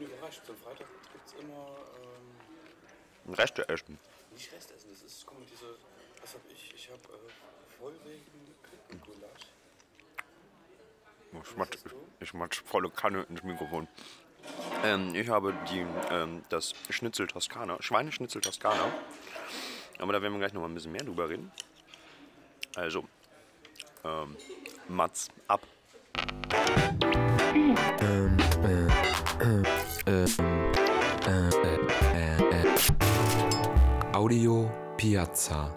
bin überrascht. Zum Freitag gibt es immer ähm, Reste essen. nicht Restessen. Das ist, guck mal, diese, was hab ich? Ich habe äh, vollwertigen Küchengulasch. Ich matsch, ich matsch volle Kanne ins Mikrofon. Ähm, ich habe die, ähm, das Schnitzel Toskana, Schweineschnitzel Toskana. Aber da werden wir gleich noch mal ein bisschen mehr drüber reden. Also, ähm, Mats ab. Audio Piazza.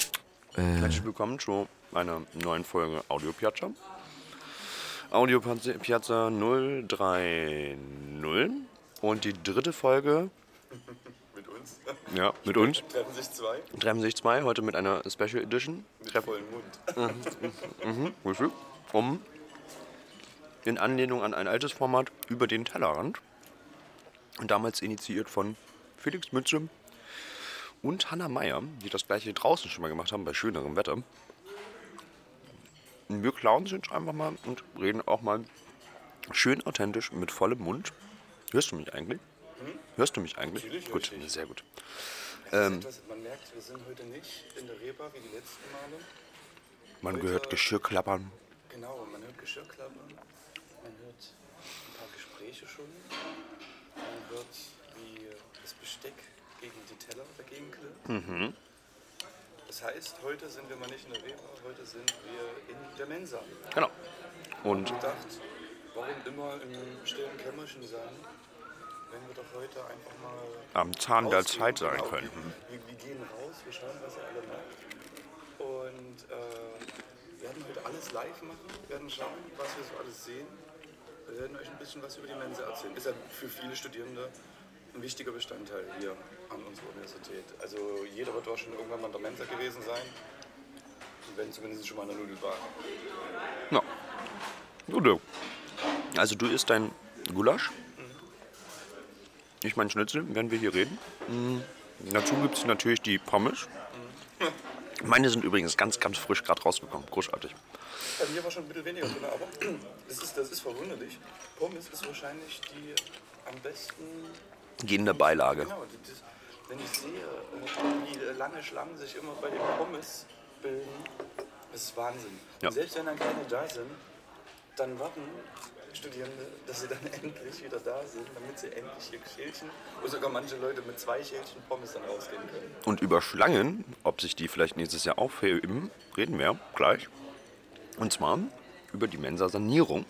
Herzlich willkommen zu einer neuen Folge Audio Piazza. Audio Piazza 030 und die dritte Folge, Mit uns. ja, mit uns. Treffen sich zwei Treffen sich zwei, heute mit einer Special Edition. mit Treffen, vollem Mund. Frühstück, um in Anlehnung an ein altes Format über den Tellerrand. Und damals initiiert von Felix Mütze und Hannah Meyer, die das gleiche draußen schon mal gemacht haben, bei schönerem Wetter. Und wir klauen jetzt einfach mal und reden auch mal schön authentisch mit vollem Mund. Hörst du mich eigentlich? Hörst du mich eigentlich? Natürlich gut, sehr gut. Ist etwas, man merkt, wir sind heute nicht in der Reeper wie die letzten Male. Man Heute- gehört Geschirrklappern. Genau, man hört Geschirrklappern, man hört ein paar Gespräche schon, man hört, wie das Besteck gegen die Teller dagegen klirrt. Mhm. Das heißt, heute sind wir mal nicht in der Reeper, heute sind wir in der Mensa. Genau. Und Ich gedacht, warum immer im stillen Kämmerchen sein, wenn wir doch heute einfach mal am Zahn der. Zeit sein Genau, könnten. Wir, wir gehen raus, wir schauen, was ihr alle macht. Und äh, werden heute alles live machen, werden schauen, was wir so alles sehen. Wir werden euch ein bisschen was über die Mensa erzählen. Ist ja für viele Studierende ein wichtiger Bestandteil hier an unserer Universität. Also jeder wird schon irgendwann mal in der Mensa gewesen sein. Und wenn zumindest schon mal in der Nudelbar. Ja. Du. Also du isst dein Gulasch. Ich mein Schnitzel, während wir hier reden. Mm, Dazu gibt es natürlich die Pommes. Meine sind übrigens ganz, ganz frisch gerade rausgekommen. Großartig. Bei mir war schon ein bisschen weniger drin, aber das ist, das ist verwunderlich. Pommes ist wahrscheinlich die am besten Gehende Beilage. Genau, das, wenn ich sehe, äh, wie lange Schlangen sich immer bei den Pommes bilden, das ist Wahnsinn. Ja. Selbst wenn dann keine da sind, dann warten Studierende, dass sie dann endlich wieder da sind, damit sie endlich ihr Schälchen, oder sogar manche Leute mit zwei Schälchen Pommes dann rausgehen können. Und über Schlangen, ob sich die vielleicht nächstes Jahr aufheben, reden wir gleich. Und zwar über die Mensa-Sanierung.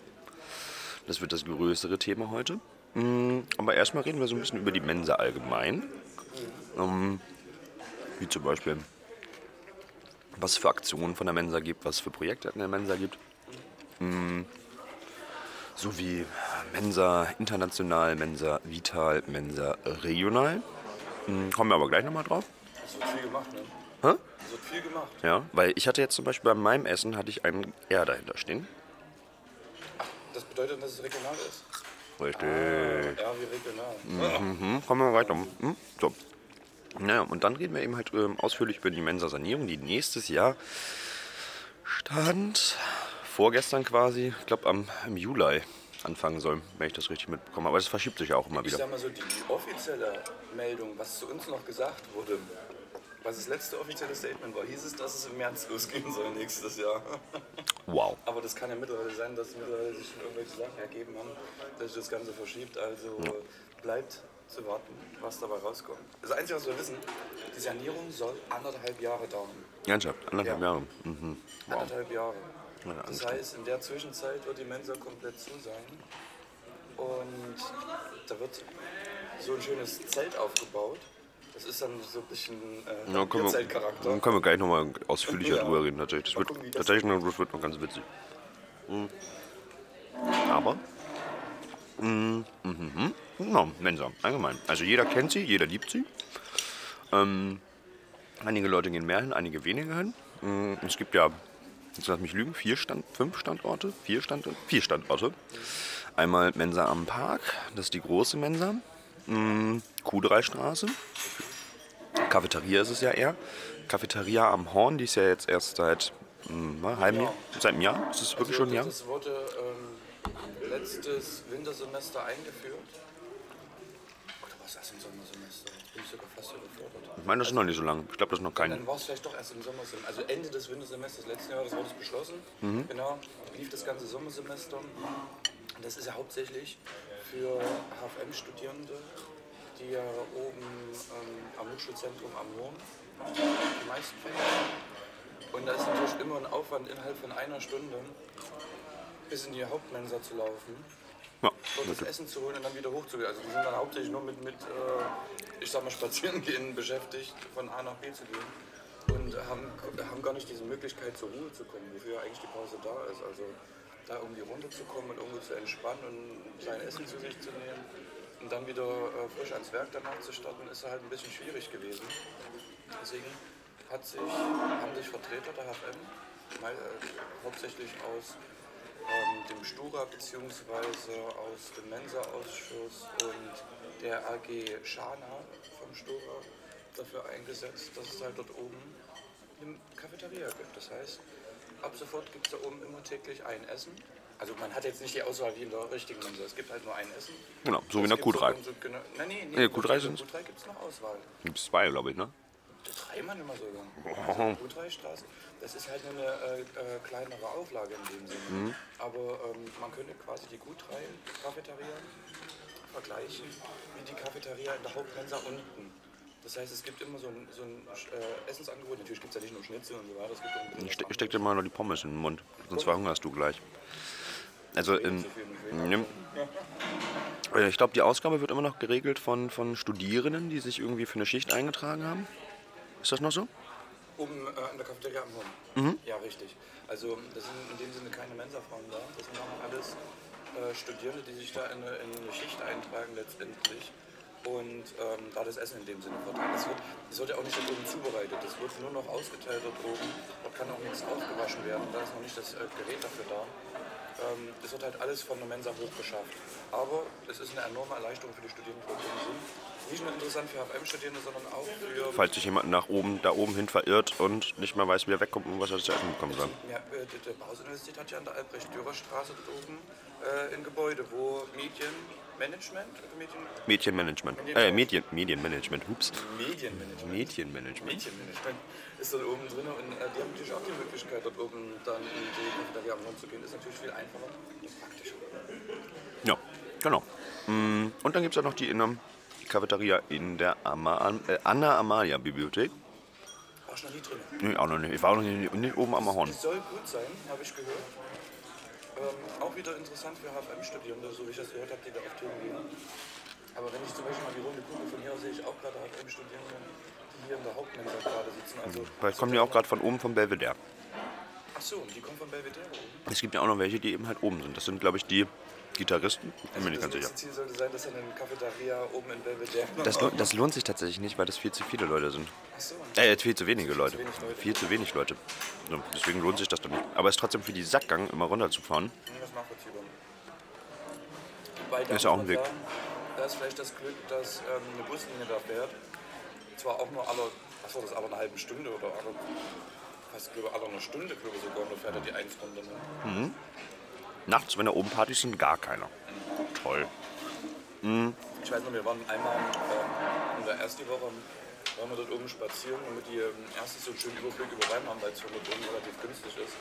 Das wird das größere Thema heute. Mm, Aber erstmal reden wir so ein bisschen über die Mensa allgemein. Ähm, Wie zum Beispiel, was es für Aktionen von der Mensa gibt, was es für Projekte in der Mensa gibt. Sowie Mensa international, Mensa vital, Mensa regional. Mm, Kommen wir aber gleich nochmal drauf. Es wird viel gemacht, ne? Hä? Es wird viel gemacht. Ja, weil ich hatte jetzt zum Beispiel bei meinem Essen hatte ich ein R dahinter stehen. Das bedeutet, dass es regional ist. Richtig. Ja, wie regional. Mhm, kommen wir weiter. Mhm, so. Naja, und dann reden wir eben halt ähm, ausführlich über die Mensa-Sanierung, die nächstes Jahr stand, vorgestern quasi, ich glaube am im Juli anfangen soll, wenn ich das richtig mitbekomme. Aber das verschiebt sich ja auch immer Ich wieder. sag mal so, die offizielle Meldung, was zu uns noch gesagt wurde, was das letzte offizielle Statement war, hieß es, dass es im März losgehen soll nächstes Jahr. Wow. Aber das kann ja mittlerweile sein, dass mittlerweile sich schon irgendwelche Sachen ergeben haben, dass sich das Ganze verschiebt. Also bleibt zu warten, was dabei rauskommt. Das Einzige, was wir wissen, die Sanierung soll anderthalb Jahre dauern. Ernsthaft, anderthalb Ja. Jahre. Mhm. Wow. Anderthalb Jahre. Ja, Das heißt, in der Zwischenzeit wird die Mensa komplett zu sein. Und da wird so ein schönes Zelt aufgebaut. Das ist dann so ein bisschen äh, Ja, können wir, Bierzeltcharakter. dann können wir gleich nochmal ausführlicher Ja. drüber reden. Tatsächlich. Das wird, gucken, das tatsächlich das wird noch ganz witzig. Mhm. Aber, mhm, mhm, mhm. ja, Mensa, allgemein. Also jeder kennt sie, jeder liebt sie. Ähm, einige Leute gehen mehr hin, einige weniger hin. Mhm, Es gibt ja, jetzt lass mich lügen, vier Stand, fünf Standorte, vier Standorte, vier Standorte. Einmal Mensa am Park, das ist die große Mensa. Mhm, Q3-Straße. Cafeteria ist es ja eher. Cafeteria am Horn, die ist ja jetzt erst seit hm, einem halben Jahr. Seit einem Jahr? Ist das wirklich schon ein Jahr? Das wurde ähm, letztes Wintersemester eingeführt. ist erst im Sommersemester. Bin ich sogar fast überfordert. Ich meine, das ist noch nicht so lang. Ich glaube, das ist noch kein. Dann war es vielleicht doch erst im Sommersemester. Also Ende des Wintersemesters letzten Jahres wurde es beschlossen. Mhm. Genau. Lief das ganze Sommersemester. Und das ist ja hauptsächlich für HFM-Studierende, die ja oben ähm, am Hochschulzentrum am Norden die meisten haben. Und da ist natürlich immer ein Aufwand innerhalb von einer Stunde bis in die Hauptmensa zu laufen Ja, dort das Essen zu holen und dann wieder hochzugehen. Also die sind dann hauptsächlich nur mit, mit äh, ich sag mal, Spazierengehen beschäftigt, von A nach B zu gehen. Und haben, haben gar nicht diese Möglichkeit zur Ruhe zu kommen, wofür eigentlich die Pause da ist. Also da irgendwie runterzukommen und irgendwo zu entspannen und sein Essen zu sich zu nehmen und dann wieder äh, frisch ans Werk danach zu starten, ist halt ein bisschen schwierig gewesen. Deswegen hat sich, haben sich Vertreter der HFM, mal, äh, hauptsächlich aus ähm, dem Stura bzw. aus dem Mensa-Ausschuss und der AG Schana vom Stura dafür eingesetzt, dass es halt dort oben eine Cafeteria gibt. Das heißt, ab sofort gibt es da oben immer täglich ein Essen. Also man hat jetzt nicht die Auswahl wie in der richtigen Mensa. Es gibt halt nur ein Essen. Genau, so wie in der gibt Q3. So, genau, nein, nee, nee, Nee, Q3 in sind's. Q3 gibt es noch Auswahl. Gibt es zwei, glaube ich, ne? Drei Mann immer sogar. Also Q3-Straße. Das ist halt eine äh, äh, kleinere Auflage in dem Sinne. Aber ähm, man könnte quasi die Q3-Cafeteria vergleichen wie die Cafeteria in der Hauptmensa unten. Das heißt, es gibt immer so ein, so ein äh, Essensangebot. Natürlich gibt es ja nicht nur Schnitzel und so weiter. Es gibt auch ste steck dir mal noch die Pommes in den Mund, sonst verhungerst du gleich. Also in, anderes. So viel nicht will. Ja. Äh, Ich glaube, die Ausgabe wird immer noch geregelt von, von Studierenden, die sich irgendwie für eine Schicht eingetragen haben. Ist das noch so? Oben äh, in der Cafeteria am Horn. Ja, richtig. Also das sind in dem Sinne keine Mensa-Frauen da. Das sind auch alles äh, Studierende, die sich da in eine, in eine Schicht eintragen letztendlich. Und ähm, da das Essen in dem Sinne verteilt. Das wird, das wird ja auch nicht dort oben zubereitet. Das wird nur noch ausgeteilt dort oben. Dort kann auch nichts aufgewaschen werden. Da ist noch nicht das äh, Gerät dafür da. Ähm, es wird halt alles von der Mensa hochgeschafft. Aber es ist eine enorme Erleichterung für die Studierenden. Nicht nur interessant für HFM-Studierende, sondern auch für Falls sich jemand nach oben, da oben hin verirrt und nicht mehr weiß, wie er wegkommt und was er zu essen bekommen soll. Ja, äh, der, Bauuniversität hat ja an der Albrecht-Dürer-Straße dort oben äh, ein Gebäude, wo Medienmanagement, oder Medien, Mädchenmanagement. Äh, Medien, Medienmanagement. Hups. Medienmanagement, Mädchenmanagement. Medienmanagement ist dort oben drin und äh, die haben natürlich auch die Möglichkeit, dort oben dann in die Cafeteria am Rund zu gehen. Ist natürlich viel einfacher und praktischer. Ja, genau. Mm, Und dann gibt es auch noch die, in der, die Cafeteria in der Ama, äh, Anna-Amalia-Bibliothek. War schon noch nie drin. Nee, auch noch nicht. Ich war auch noch nicht, nicht oben am Horn. Es soll gut sein, habe ich gehört. Ähm, auch wieder interessant für HFM-Studierende, so wie ich das gehört habe, die da auf Themen gehen. Aber wenn ich zum Beispiel mal die Runde gucke, von hier aus sehe ich auch gerade HFM-Studierende, die hier in der Hauptmensa gerade sitzen. Also, Vielleicht kommen die auch gerade von oben vom Belvedere. Ach so, die kommen von Belvedere oben. Es gibt ja auch noch welche, die eben halt oben sind. Das sind, glaube ich, die Gitarristen. Ich bin mir nicht das ganz sicher. nächste Ziel sollte sein, dass dann eine Cafeteria oben in Belvedere Das, lo- das lohnt sich tatsächlich nicht, weil das viel zu viele Leute sind. Ach so. Äh, viel zu wenige Leute. wenig Leute. Viel zu wenig Leute. So, deswegen lohnt sich das dann nicht. Aber es ist trotzdem für die Sackgang immer runterzufahren. Das ist nachvollziehbar. Wobei, da Ist ja auch ein Weg. sagen, Da ist vielleicht das Glück, dass ähm, eine Buslinie da fährt. Zwar auch nur alle, war das, alle eine halbe Stunde oder alle, fast glaube alle eine Stunde, glaube ich sogar, nur fährt er die 1 Runde. Ne? Nachts, wenn da oben Partys sind, gar keiner. Toll. Ich weiß noch, wir waren einmal ähm, in der ersten Woche, waren wir dort oben spazieren, damit die ähm, erstens so einen schönen Überblick über Wein haben, weil es von dort oben relativ günstig ist.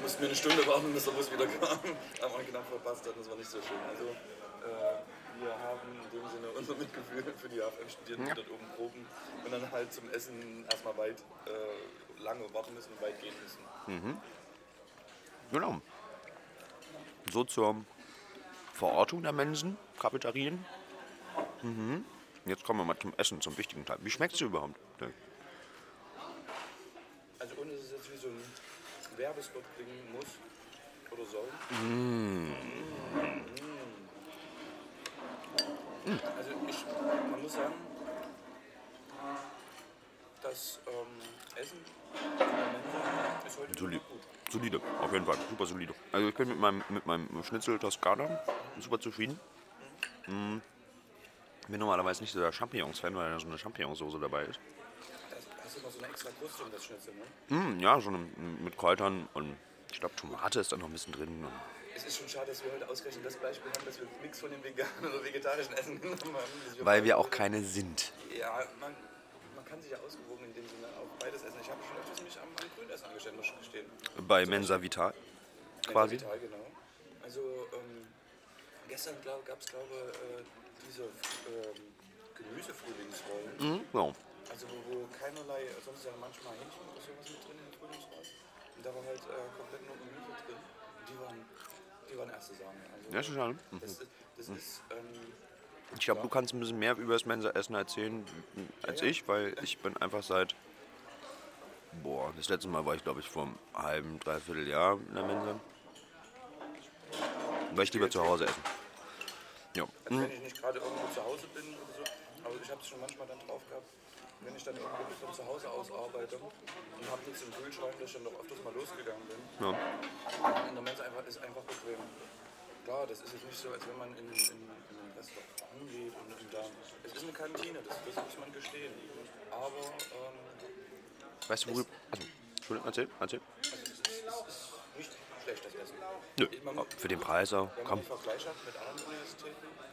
Mussten wir eine Stunde warten, bis der Bus wieder kam. Haben wir knapp verpasst, das war nicht so schön. Also äh, wir haben in dem Sinne unser Mitgefühl für die HFM-Studierenden, die dort oben proben und dann halt zum Essen erstmal weit äh, lange warten müssen und weit gehen müssen. Genau. So zur Verortung der Mensen, Cafeterien. Mhm. Jetzt kommen wir mal zum Essen, zum wichtigen Teil. Wie schmeckt es überhaupt? Also ohne dass es jetzt wie so ein Werbespot klingen muss oder soll. Mm. Also ich, man muss sagen, das ähm, Essen ist heute gut. Solide, auf jeden Fall. Super solide. Also ich bin mit meinem, mit meinem Schnitzel Toskana super zufrieden. Mm. Bin normalerweise nicht so der Champignons-Fan, weil da so eine Champignonsauce dabei ist. Da hast du immer so eine extra Kruste um das Schnitzel, ne? Mm, ja, so eine, mit Kräutern und ich glaube Tomate ist da noch ein bisschen drin. Es ist schon schade, dass wir heute ausgerechnet das Beispiel haben, dass wir nichts von dem veganen oder vegetarischen Essen genommen haben. Weil wir auch keine sind. Ja, man, man kann sich ja ausgewogen in dem Sinne auch beides essen. Ich habe schon öfters mich am, am Grünessen angestellt, muss ich gestehen. Bei Mensa Vital quasi. Vital, genau. Also ähm, gestern gab es, glaube ich, äh, diese ähm, Gemüsefrühlingsrollen. Mhm, ja. Also wo, wo keinerlei, sonst ist ja manchmal Hähnchen oder sowas mit drin in den Frühlingsrollen. Und da war halt äh, komplett nur Gemüse drin. Und die waren, die waren erste Sahne. Also, Ja, schon schade. Mhm. das, das ist, ähm, Ich glaube, du kannst ein bisschen mehr über das Mensa-Essen erzählen als Ja, ja. ich, weil ich bin einfach seit. Boah, das letzte Mal war ich, glaube ich, vor einem halben, dreiviertel Jahr in der Mensa. Weil ich lieber zu Hause essen. Ja. Also wenn ich nicht gerade irgendwo zu Hause bin oder so, aber ich habe es schon manchmal dann drauf gehabt, wenn ich dann irgendwo von zu Hause aus arbeite und habe nichts im Kühlschrank, dass ich dann doch öfters mal losgegangen bin. ja. In der Mensa einfach, ist einfach bequem. Klar, das ist jetzt nicht so, als wenn man in, in, in ein Restaurant geht und, und da. Es ist eine Kantine, das, das muss man gestehen. Aber ähm, Weißt du, wo. Also, Entschuldigung, erzähl, erzähl. Nö, für den Preis auch. Komm.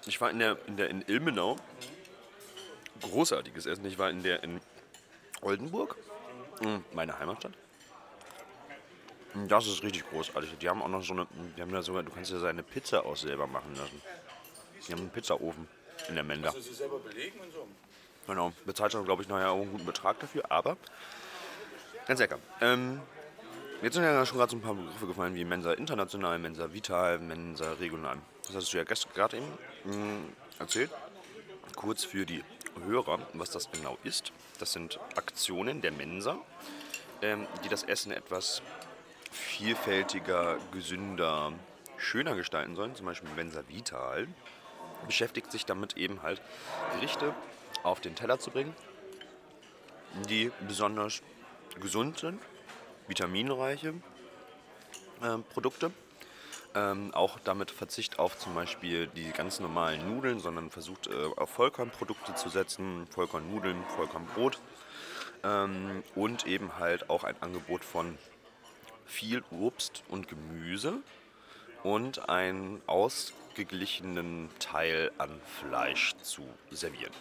Ich war in der, in der in Ilmenau. Großartiges Essen. Ich war in der in Oldenburg, mm, meine Heimatstadt. Und Das ist richtig großartig. Die haben auch noch so eine, die haben da sogar, du kannst dir seine Pizza auch selber machen lassen. Die haben einen Pizzaofen in der Menda. also sie selber belegen und so. Genau, bezahlt schon, glaube ich, nachher auch einen guten Betrag dafür, aber ganz lecker. Ähm, jetzt sind ja schon gerade so ein paar Begriffe gefallen wie Mensa International, Mensa Vital, Mensa Regional. Das hast du ja gestern gerade eben mh, erzählt. Kurz für die Hörer, was das genau ist. Das sind Aktionen der Mensa, ähm, die das Essen etwas vielfältiger, gesünder, schöner gestalten sollen. Zum Beispiel Mensa Vital beschäftigt sich damit eben halt Gerichte auf den Teller zu bringen, die besonders gesund sind, vitaminreiche äh, Produkte. Ähm, auch damit Verzicht auf zum Beispiel die ganz normalen Nudeln, sondern versucht äh, auf Vollkornprodukte zu setzen, Vollkornnudeln, Vollkornbrot ähm, und eben halt auch ein Angebot von viel Obst und Gemüse und einen ausgeglichenen Teil an Fleisch zu servieren.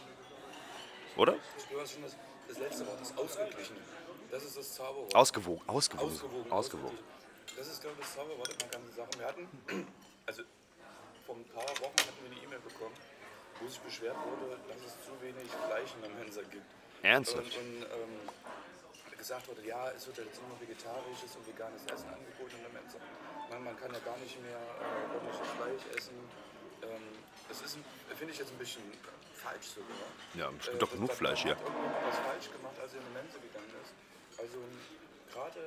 Oder? Du hast schon das, das letzte Wort, das Ausgeglichene. Das ist das Zauberwort. Ausgewogen, ausgewogen. Ausgewogen. Ausgewogen. Das ist, glaube ich, das Zauberwort in der ganzen Sache. Wir hatten, also vor ein paar Wochen hatten wir eine E-Mail bekommen, wo sich beschwert wurde, dass es zu wenig Fleisch in der Mensa gibt. Ernsthaft? Und, und ähm, gesagt wurde, ja, es wird ja jetzt nur vegetarisches und veganes Essen angeboten in der Mensa. Man, man kann ja gar nicht mehr äh, ordentliches Fleisch essen. Ähm, das ist, finde ich jetzt ein bisschen falsch sogar. Ja, es gibt Äh, doch genug Fleisch hier. Irgendjemand was falsch gemacht, als er in die Mensa gegangen ist. Also gerade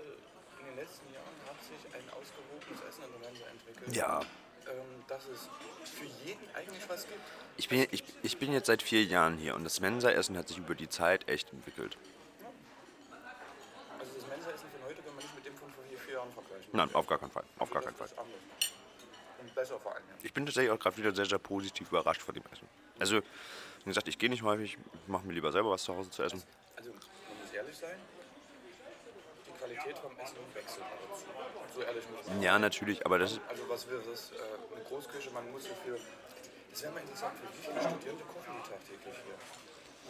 in den letzten Jahren hat sich ein ausgewogenes Essen in der Mensa entwickelt. Ja. Ähm, dass es für jeden eigentlich was gibt. Ich bin, ich, ich bin jetzt seit vier Jahren hier und das Mensa-Essen hat sich über die Zeit echt entwickelt. Also das Mensa-Essen von heute kann man nicht mit dem von vor vier, vier Jahren vergleichen. Nein, auf gar keinen Fall. Auf gar Das keinen Fall. Und besser vor allem. Ich bin tatsächlich auch gerade wieder sehr, sehr positiv überrascht von dem Essen. Also, wie gesagt, ich gehe nicht häufig, ich mache mir lieber selber was zu Hause zu essen. Also, man muss ehrlich sein, Qualität vom Essen wechselt aber zu. So ehrlich muss man Ja, natürlich, aber das ist. Also was wäre das? Äh, eine Großküche, man muss dafür... Das wäre mal interessant, für wie viele Studierende kochen die tagtäglich hier?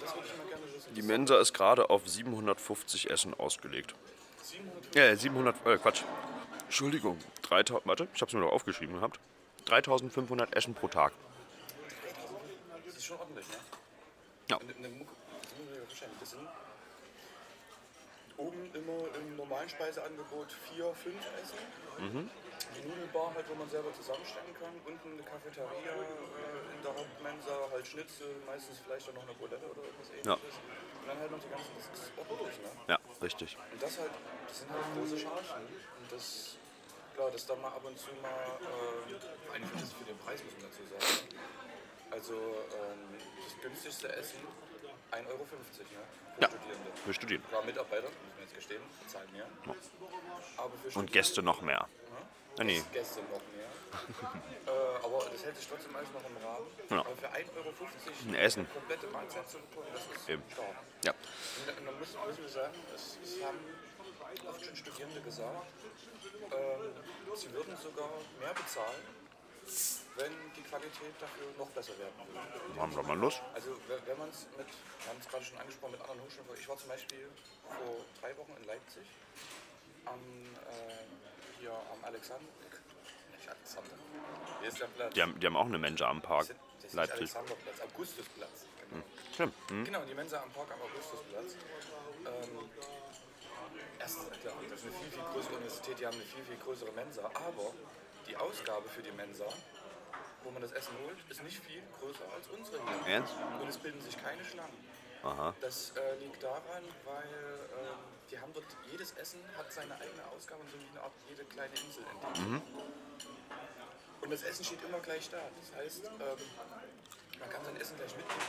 Das würde ich mal gerne wissen. Die Mensa ist gerade auf 750 Essen ausgelegt. 700 Ja, 700, äh, Quatsch. Entschuldigung, 3000, warte, ich hab's mir noch aufgeschrieben gehabt. 3500 Essen pro Tag. Das ist schon ordentlich, ne? Ja. Das sind oben immer im normalen Speiseangebot vier, fünf Essen. Mhm. Die Nudelbar halt, wo man selber zusammenstellen kann. Unten eine Cafeteria äh, in der Hauptmensa, halt Schnitzel, meistens vielleicht auch noch eine Bulette oder irgendwas Ja. ähnliches. Und dann halt noch die ganzen, ist ordentlich, ne? Ja, richtig. Und das halt, das sind halt große Chargen. Und das, klar, das dann mal ab und zu mal, äh, allem für, das, für den Preis muss man dazu sagen. Also ähm, das günstigste Essen 1,50 Euro, ne? Für Ja. Studierende. Wir studieren. Klar, Mitarbeiter, muss man jetzt gestehen, bezahlen mehr. Aber für Und Gäste noch mehr. Ah, nee. Gäste noch mehr. äh, aber das hält sich trotzdem alles noch im Rahmen. Ja. Aber für 1,50 Euro Ein Essen. komplette Mahlzeit zu bekommen, das ist Eben. stark. Ja. Und und dann muss, müssen wir sagen, es, es haben oft schon Studierende gesagt, ähm, sie würden sogar mehr bezahlen, wenn die Qualität dafür noch besser werden würde. Haben wir mal los? Also wenn man es mit, wir haben es gerade schon angesprochen, mit anderen Hochschulen, ich war zum Beispiel vor drei Wochen in Leipzig am, äh, hier am Alexander, nicht Alexander, hier ist der Platz. Die haben, die haben auch eine Mensa am Park. Das ist nicht Leipzig. Alexanderplatz, Augustusplatz. Genau. Stimmt. Hm? Genau, die Mensa am Park am Augustusplatz. Ähm, erstens, klar, das ist eine viel, viel größere Universität, die haben eine viel, viel größere Mensa, aber die Ausgabe für die Mensa, wo man das Essen holt, ist nicht viel größer als unsere hier. Ernst? Und es bilden sich keine Schlangen. Aha. Das äh, liegt daran, weil ähm, die haben dort, jedes Essen hat seine eigene Ausgabe und so wie eine Art jede kleine Insel entdeckt. Und das Essen steht immer gleich da. Das heißt, ähm, man kann sein Essen gleich mitnehmen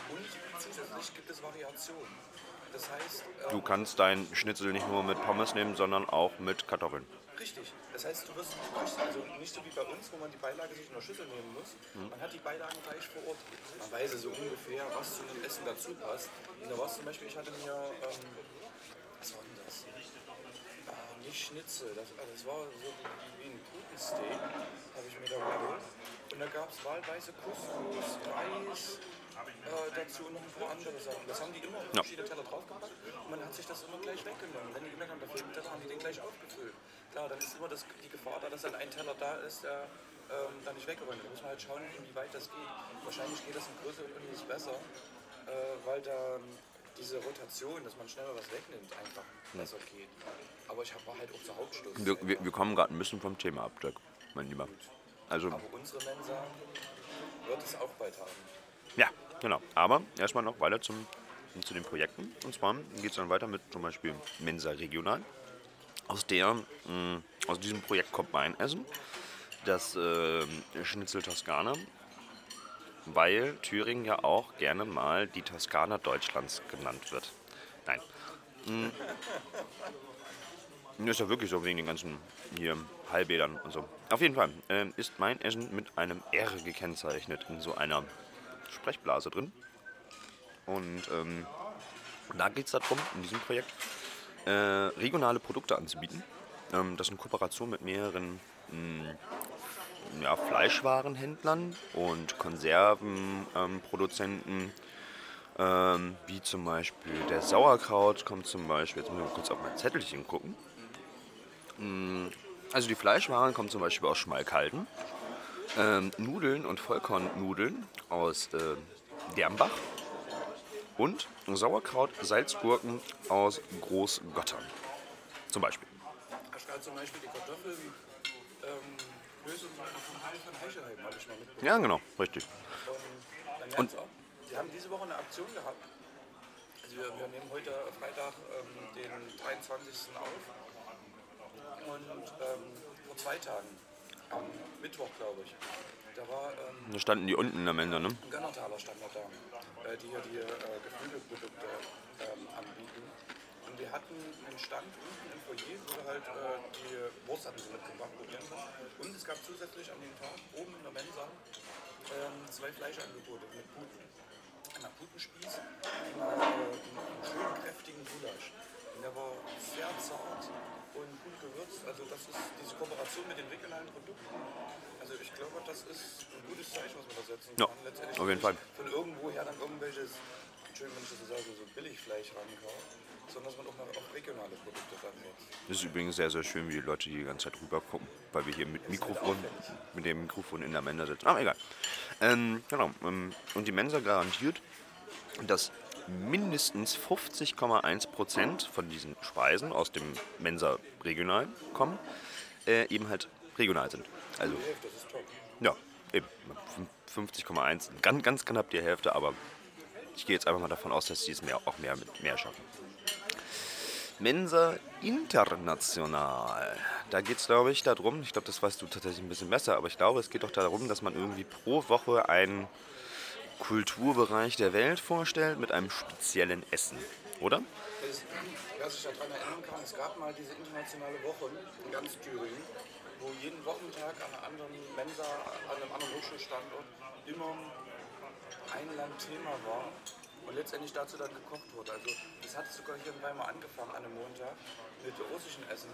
und zusätzlich gibt es Variationen. Das heißt, ähm, Du kannst dein Schnitzel nicht nur mit Pommes nehmen, sondern auch mit Kartoffeln. Richtig. Das heißt, du wirst kriegst also nicht so wie bei uns, wo man die Beilage sich in der Schüssel nehmen muss. Man hat die Beilagen gleich vor Ort. Man weiß so ungefähr, was zu dem Essen dazu passt. Und da war es zum Beispiel, ich hatte mir, ähm, was war denn das? Äh, nicht Schnitzel, das, äh, das war so wie, wie ein Putensteak, habe ich mir da geholt. Und da gab es wahlweise Couscous, Reis, äh, dazu noch ein paar andere Sachen. Das haben die immer auf verschiedene Teller draufgepackt und man hat sich das immer gleich weggenommen. Wenn die gemerkt haben, da fehlt ein Teller, haben die den gleich aufgefüllt. Klar, dann ist immer das, die Gefahr da, dass dann ein Teller da ist, der ähm, dann nicht weggeräumt wird. Da muss man halt schauen, inwieweit das geht. Wahrscheinlich geht das in größeren Unis besser, äh, weil da diese Rotation, dass man schneller was wegnimmt, einfach besser geht. Aber ich hab- war halt auch zur Hauptstoß. Wir, wir, wir kommen gerade ein bisschen vom Thema ab, Dirk, mein Lieber. Also, Aber unsere Mensa wird es auch bald haben. ja, genau. Aber erstmal noch weiter zum, zu den Projekten. Und zwar geht es dann weiter mit zum Beispiel Mensa Regional. Aus der, mh, aus diesem Projekt kommt mein Essen, das äh, Schnitzel Toskana, weil Thüringen ja auch gerne mal die Toskana Deutschlands genannt wird. Nein. Mh. Ist ja wirklich so wegen den ganzen hier Heilbädern und so. Auf jeden Fall äh, ist mein Essen mit einem R gekennzeichnet in so einer Sprechblase drin. Und ähm, da geht es darum, in diesem Projekt äh, regionale Produkte anzubieten. Ähm, das in Kooperation mit mehreren mh, ja, Fleischwarenhändlern und Konservenproduzenten, ähm, wie zum Beispiel der Sauerkraut kommt zum Beispiel, jetzt muss ich mal kurz auf mein Zettelchen gucken. Mm, Also die Fleischwaren kommen zum Beispiel aus Schmalkalden, ähm, Nudeln und Vollkornnudeln aus äh, Dermbach und Sauerkraut, Salzgurken aus Großgottern. Zum Beispiel. Zum Beispiel die Kartoffeln ähm. Ja, genau, richtig. Und, und die haben diese Woche eine Aktion gehabt. Also wir, wir nehmen heute Freitag ähm, den 23. auf. Und ähm, vor zwei Tagen, am Mittwoch glaube ich, da war ähm, standen die unten in der Mende, ne? ein Gönnertaler stand noch da, äh, die hier die äh, Geflügelprodukte ähm, anbieten. Und wir hatten einen Stand unten im Foyer, wo wir halt äh, die Wurst hatten sie mitgebracht, probieren können. Und es gab zusätzlich an dem Tag oben in der Mensa ähm, zwei Fleischangebote mit Puten. Einmal Putenspieß und äh, einen schönen kräftigen Gulasch. Der war sehr zart und gut gewürzt. Also das ist diese Kooperation mit den regionalen Produkten. Also ich glaube, das ist ein gutes Zeichen, was man da setzen Ja, kann. Letztendlich auf jeden Fall. Von irgendwoher dann irgendwelches, Entschuldigung, wenn ich das so sage, so Billigfleisch rankauft, sondern dass man auch mal auf regionale Produkte ransetzt. Das ist übrigens sehr, sehr schön, wie die Leute hier die ganze Zeit rüber gucken, weil wir hier mit Mikrofon, mit dem Mikrofon in der Mensa sitzen. Aber egal. Ähm, genau. ähm, Und die Mensa garantiert, dass mindestens 50,1% von diesen Speisen aus dem Mensa Regional kommen, äh, eben halt regional sind. Also, ja, eben 50,1, ganz, ganz knapp die Hälfte, aber ich gehe jetzt einfach mal davon aus, dass die es mehr, auch mehr mehr schaffen. Mensa International. Da geht es, glaube ich, darum, ich glaube, das weißt du tatsächlich ein bisschen besser, aber ich glaube, es geht doch darum, dass man irgendwie pro Woche einen Kulturbereich der Welt vorstellt mit einem speziellen Essen, oder? Es, wer sich daran erinnern kann, es gab mal diese internationale Woche in ganz Thüringen, wo jeden Wochentag an einer anderen Mensa, an einem anderen Hochschulstandort immer ein Land Thema war. und letztendlich dazu dann gekocht wurde. Also das hat sogar hier in Weimar angefangen an einem Montag mit russischem Essen,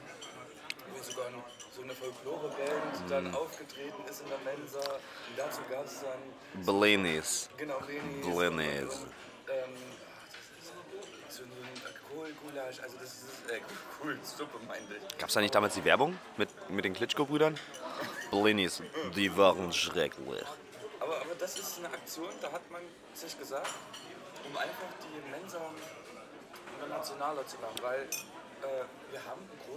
wo sogar so eine Folkloreband dann aufgetreten ist in der Mensa und dazu gab es dann Blinis. genau Lenis Blinis. und, und, ähm, das ist so ein Kohlgulasch, also das ist äh, Kohlsuppe meinte ich. Gab es da nicht damals die Werbung mit, mit den Klitschko-Brüdern? Blinis, die waren schrecklich. Aber, aber das ist eine Aktion, da hat man sich gesagt, um einfach die Mensa internationaler zu machen, weil äh,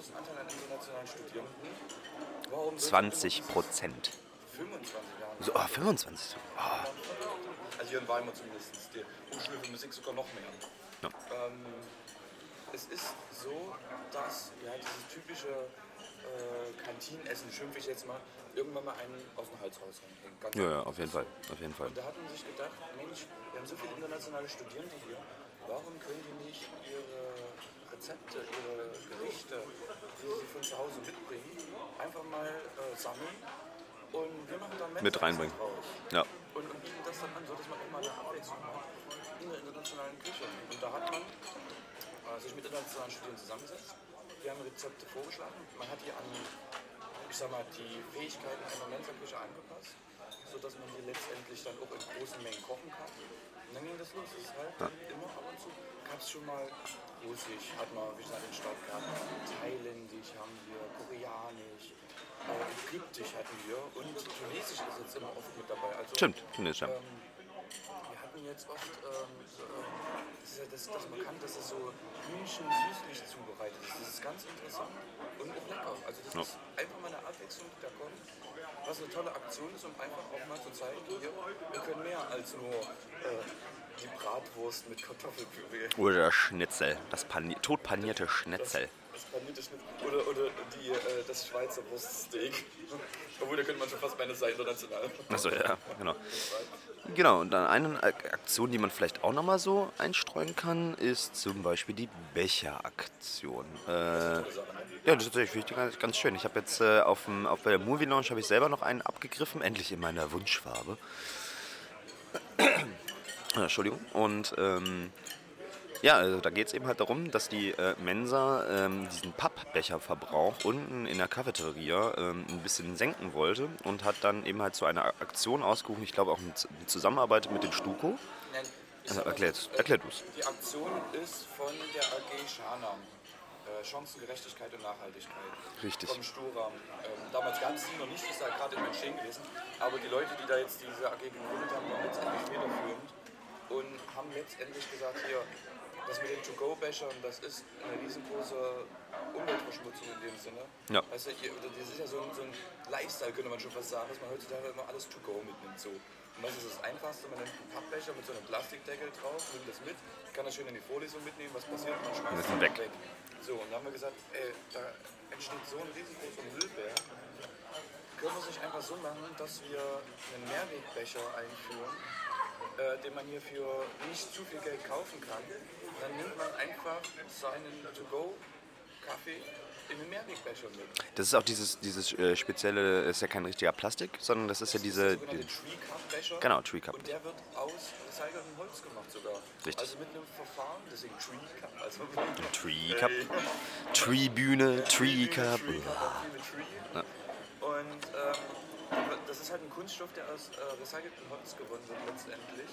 großen Anteil an internationalen Studierenden. Warum wird 20 Prozent. 25 Jahre. So, oh, 25. Ah, Also hier in Weimar zumindest. Die Hochschule für Musik sogar noch mehr. Ja. Ähm, es ist so, dass ja, dieses typische äh, Kantinenessen, schimpfe ich jetzt mal, irgendwann mal einen aus dem Hals. Ganz ja, ja, auf jeden Fall. Auf jeden Fall. Und da hat man sich gedacht, Mensch, wir haben so viele internationale Studierende hier, warum können die nicht ihre Rezepte, ihre Gerichte, die sie von zu Hause mitbringen, einfach mal äh, sammeln und wir machen dann Mit Mensa-Essen reinbringen. draus. Ja. Und, und bieten das dann an, so dass man auch mal eine Abwechslung hat in der internationalen Küche. Und da hat man äh, sich mit internationalen Studierenden zusammengesetzt. Die haben Rezepte vorgeschlagen. Man hat die an, ich sag mal, die Fähigkeiten einer Mensa-Küche angepasst, sodass man die letztendlich dann auch in großen Mengen kochen kann. Und dann ging das los. Das ist halt immer ab und zu gab es schon mal Russisch, hat man wie gesagt den Start gehabt, Thailändisch haben wir, Koreanisch, äh, Ägyptisch hatten wir und Tunesisch ist jetzt immer oft mit dabei. Also, Stimmt, Tunesisch, ja. ähm, wir hatten jetzt oft, ähm, so, ähm, das ist ja das, das man kann, dass es so Hühnchen süßlich zubereitet ist. Das ist ganz interessant und auch lecker. Also das Ja. ist einfach mal eine Abwechslung, die da kommt. Was eine tolle Aktion ist, um einfach auch mal zu zeigen, hier, wir können mehr als nur äh, die Bratwurst mit Kartoffelpüree. Oder Schnitzel. Das pani totpanierte Schnitzel. Das panierte Schnitzel. Oder, oder die, äh, das Schweizer Wurststeak. Obwohl, da könnte man schon fast meine sein international. Achso, ja, genau. Genau, und dann eine Aktion, die man vielleicht auch nochmal so einstreuen kann, ist zum Beispiel die Becheraktion. Äh, ja, das ist tatsächlich ganz, ganz schön. Ich habe jetzt äh, auf, dem, auf der Movie Launch habe ich selber noch einen abgegriffen, endlich in meiner Wunschfarbe. Entschuldigung. Und ähm, ja, also da geht es eben halt darum, dass die äh, Mensa ähm, diesen Pappbecherverbrauch unten in der Cafeteria ähm, ein bisschen senken wollte und hat dann eben halt so eine Aktion ausgerufen, ich glaube auch in Zusammenarbeit mit dem Stuko. Nein, Also so, äh, erklär du's. Die Aktion ist von der AG Schanam. Äh, Chancengerechtigkeit und Nachhaltigkeit. Richtig. Vom Sturam. Ähm, damals gab es die noch nicht, ist da gerade im Entstehen gewesen. Aber die Leute, die da jetzt diese AG gegründet haben, waren letztendlich federführend und haben letztendlich gesagt, hier, das mit den To-Go-Bechern, das ist eine riesengroße Umweltverschmutzung in dem Sinne. Ja. Weißt du, das ist ja so ein, so ein Lifestyle, könnte man schon fast sagen, dass man heutzutage immer alles To-Go mitnimmt. So. Und was ist das Einfachste? Man nimmt einen Pappbecher mit so einem Plastikdeckel drauf, nimmt das mit, kann das schön in die Vorlesung mitnehmen. Was passiert? Man schmeißt Das es ist weg. So, und dann haben wir gesagt, ey, da entsteht so ein riesengroßer Müllberg. Können wir es nicht einfach so machen, dass wir einen Mehrwegbecher einführen, äh, den man hier für nicht zu viel Geld kaufen kann. Dann nimmt man einfach seinen To-Go-Kaffee in den Mehrwegbecher mit. Das ist auch dieses, dieses äh, spezielle, ist ja kein richtiger Plastik, sondern das ist ja diese. Der sogenannte die, Tree Cup Becher. Genau, Tree Cup. Und der wird aus recyceltem Holz gemacht sogar. Richtig. Also mit einem Verfahren, deswegen Tree Cup. Also Tree Cup. Tree Cup. Tree Cup. Und ähm, das ist halt ein Kunststoff, der aus äh, recyceltem Holz gewonnen wird letztendlich.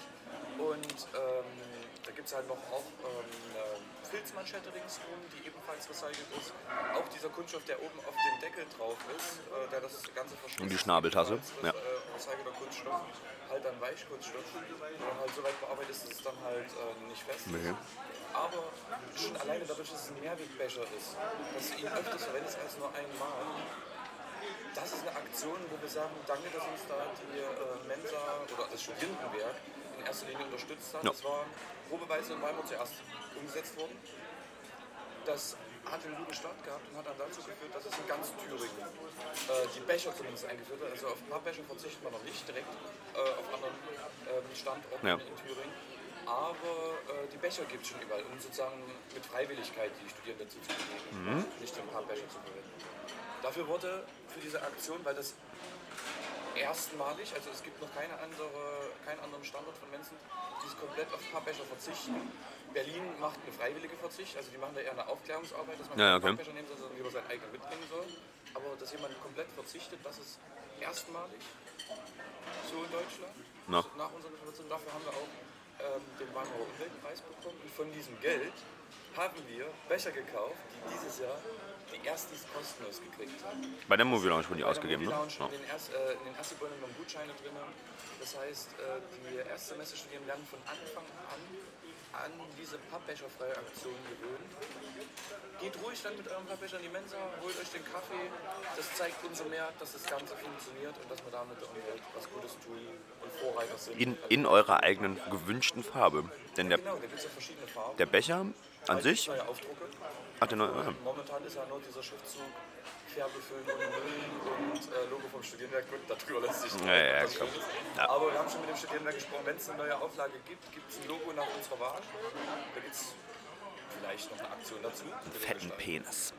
Und ähm, da gibt es halt noch auch ähm, Filzmanschette ringsrum, die ebenfalls recycelt ist. Auch dieser Kunststoff, der oben auf dem Deckel drauf ist, äh, der das Ganze verschließt. Und die Schnabeltasse, ebenfalls ja. Äh, recycelter Kunststoff, halt dann Weichkunststoff. Und halt so weit bearbeitet ist, dass es dann halt äh, nicht fest ist. Nee. Aber schon alleine dadurch, dass es ein Mehrwegbecher ist, dass du ihn öfters verwendest als nur einmal, das ist eine Aktion, wo wir sagen, danke, dass uns da die äh, Mensa oder das Studierendenwerk erster Linie unterstützt hat. Ja. Das war probeweise in Weimar zuerst umgesetzt worden. Das hat einen guten Start gehabt und hat dann dazu geführt, dass es in ganz Thüringen äh, die Becher zumindest eingeführt hat. Also auf Pappbecher verzichtet man noch nicht direkt äh, auf anderen ähm, Standorten Ja. in Thüringen. Aber äh, die Becher gibt es schon überall, um sozusagen mit Freiwilligkeit die Studierenden dazu zu bewegen, nicht den Pappbecher zu verwenden. Dafür wurde für diese Aktion, weil das erstmalig, also es gibt noch keine andere, keinen anderen Standort von Mensen, die es komplett auf Pappbecher verzichten. Berlin macht eine freiwillige Verzicht, also die machen da eher eine Aufklärungsarbeit, dass man Ja, okay. Pappbecher nehmen soll, sondern lieber seinen eigenen mitbringen soll. Aber dass jemand komplett verzichtet, das ist erstmalig so in Deutschland. Na. Nach unserer Situation. Dafür haben wir auch ähm, den Weimarer Umweltpreis bekommen. Und von diesem Geld haben wir Becher gekauft, die dieses Jahr die Erstis kostenlos gekriegt haben. Bei der Movie Lounge wurden die ausgegeben, ne? Ja. in den, erst, äh, in den wir Gutscheine drin. Das heißt, äh, die Erstsemesterstudierenden werden von Anfang an an diese Pappbecherfreie Aktion gewöhnt. Geht ruhig dann mit eurem Pappbecher in die Mensa, holt euch den Kaffee. Das zeigt umso mehr, dass das Ganze funktioniert und dass wir damit was Gutes tun und Vorreiter sind. In, in eurer eigenen gewünschten Farbe. Denn der, genau, da gibt es ja verschiedene Farben. der Becher an Halt sich, Neue Aufdrucke. ach, der neue, ah, Momentan ist ja nur dieser Schriftzug Färbefüllen ohne Müll und äh, Logo vom Studierendenwerk. Gut, darüber lässt sich Ja, ja, klar. Schönes. Ja. Aber wir haben schon mit dem Studierendenwerk gesprochen, wenn es eine neue Auflage gibt, gibt es ein Logo nach unserer Wahl. Da gibt es vielleicht noch eine Aktion dazu. fetten Penis.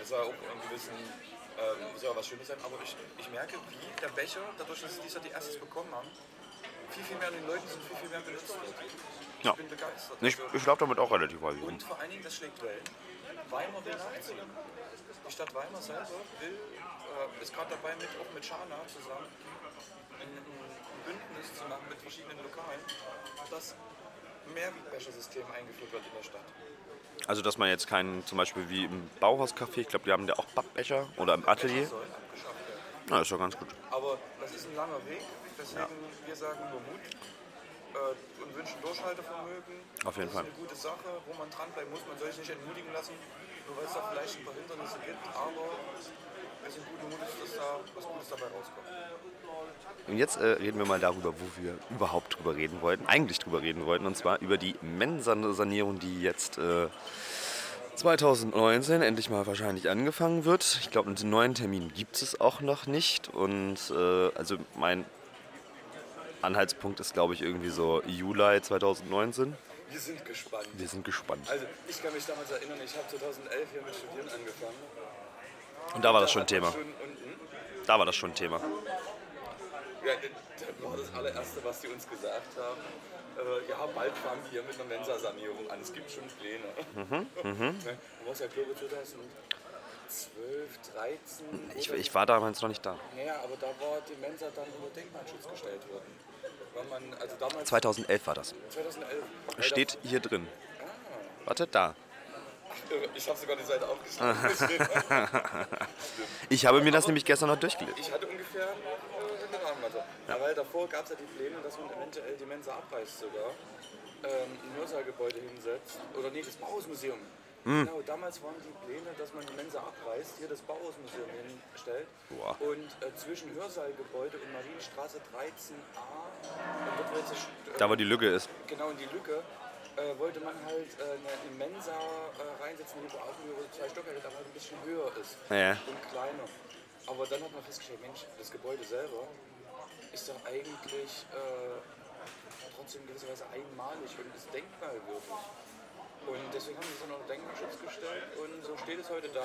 Das soll auch einen gewissen, ähm, soll was Schönes sein, aber ich, ich merke, wie der Becher, dadurch, dass dieser die erstes bekommen haben, viel, viel mehr an den Leuten sind, viel, viel mehr benutzt wird. Ich Ja. bin begeistert. Ich, ich laufe damit auch relativ häufig rum. und vor allen Dingen, das schlägt Wellen. Weimar will nachziehen. Die Stadt Weimar selber will, äh, ist gerade dabei, mit, auch mit Schana zusammen ein, ein Bündnis zu machen mit verschiedenen Lokalen, dass Mehrwegbechersystem eingeführt wird in der Stadt. Also, dass man jetzt keinen, zum Beispiel wie im Bauhauscafé, ich glaube, die haben ja auch Pappbecher oder im Atelier. Na, ist doch ganz gut. Aber das ist ein langer Weg, deswegen wir sagen nur Mut äh, und wünschen Durchhaltevermögen. Auf jeden das Fall. ist eine gute Sache, wo man dranbleiben muss. Man soll sich nicht entmutigen lassen, nur weil es da vielleicht ein paar Hindernisse gibt. Aber wir sind guten Mutes, dass da was Gutes dabei rauskommt. Und jetzt äh, reden wir mal darüber, wo wir überhaupt drüber reden wollten, eigentlich drüber reden wollten, und zwar über die Mensa-Sanierung, die jetzt äh, 2019 endlich mal wahrscheinlich angefangen wird. Ich glaube, einen neuen Termin gibt es auch noch nicht. Und äh, also mein Anhaltspunkt ist, glaube ich, irgendwie so Juli 2019. Wir sind gespannt. Wir sind gespannt. Also ich kann mich damals erinnern, ich habe 2011 hier mit Studieren angefangen. Und da war das schon Thema. Schon unten, Da war das schon Thema. ja, das war das allererste, was die uns gesagt haben. Äh, ja, bald fangen wir hier mit einer Mensa-Sanierung an. Es gibt schon Pläne. Mhm, Ne, Du warst ja, glaube ich, 2012, 13. Ich, ich war damals noch nicht da. Ja, aber da war die Mensa dann unter Denkmalschutz gestellt worden. Weil man, also damals 2011 war das. 2011. Weil Steht hier drin. Warte, da. Ich habe sogar die Seite aufgeschlagen. Ich habe mir das nämlich gestern noch durchgelesen. Ich hatte ungefähr äh, eine Rahmenmatte. Ja. Weil davor gab es ja die Pläne, dass man eventuell die Mensa abreißt sogar, ähm, ein Hörsaal-Gebäude hinsetzt. Oder nee, das Bauhausmuseum. Hm. Genau, damals waren die Pläne, dass man die Mensa abreißt, hier das Bauhausmuseum hinstellt. Boah. Und äh, zwischen Hörsaalgebäude und Marienstraße 13a, und dort wird sich, äh, Da, wo die Lücke ist. genau in die Lücke, äh, wollte man halt äh, eine, Mensa äh, reinsetzen, die auf Augenhöhe zwei Stockwerke, aber halt ein bisschen höher ist Ja. und kleiner. Aber dann hat man festgestellt, Mensch, das Gebäude selber ist doch eigentlich äh, trotzdem gewisserweise einmalig und ist denkmalwürdig. Und deswegen haben sie dann unter Denkmalschutz gestellt und so steht es heute da.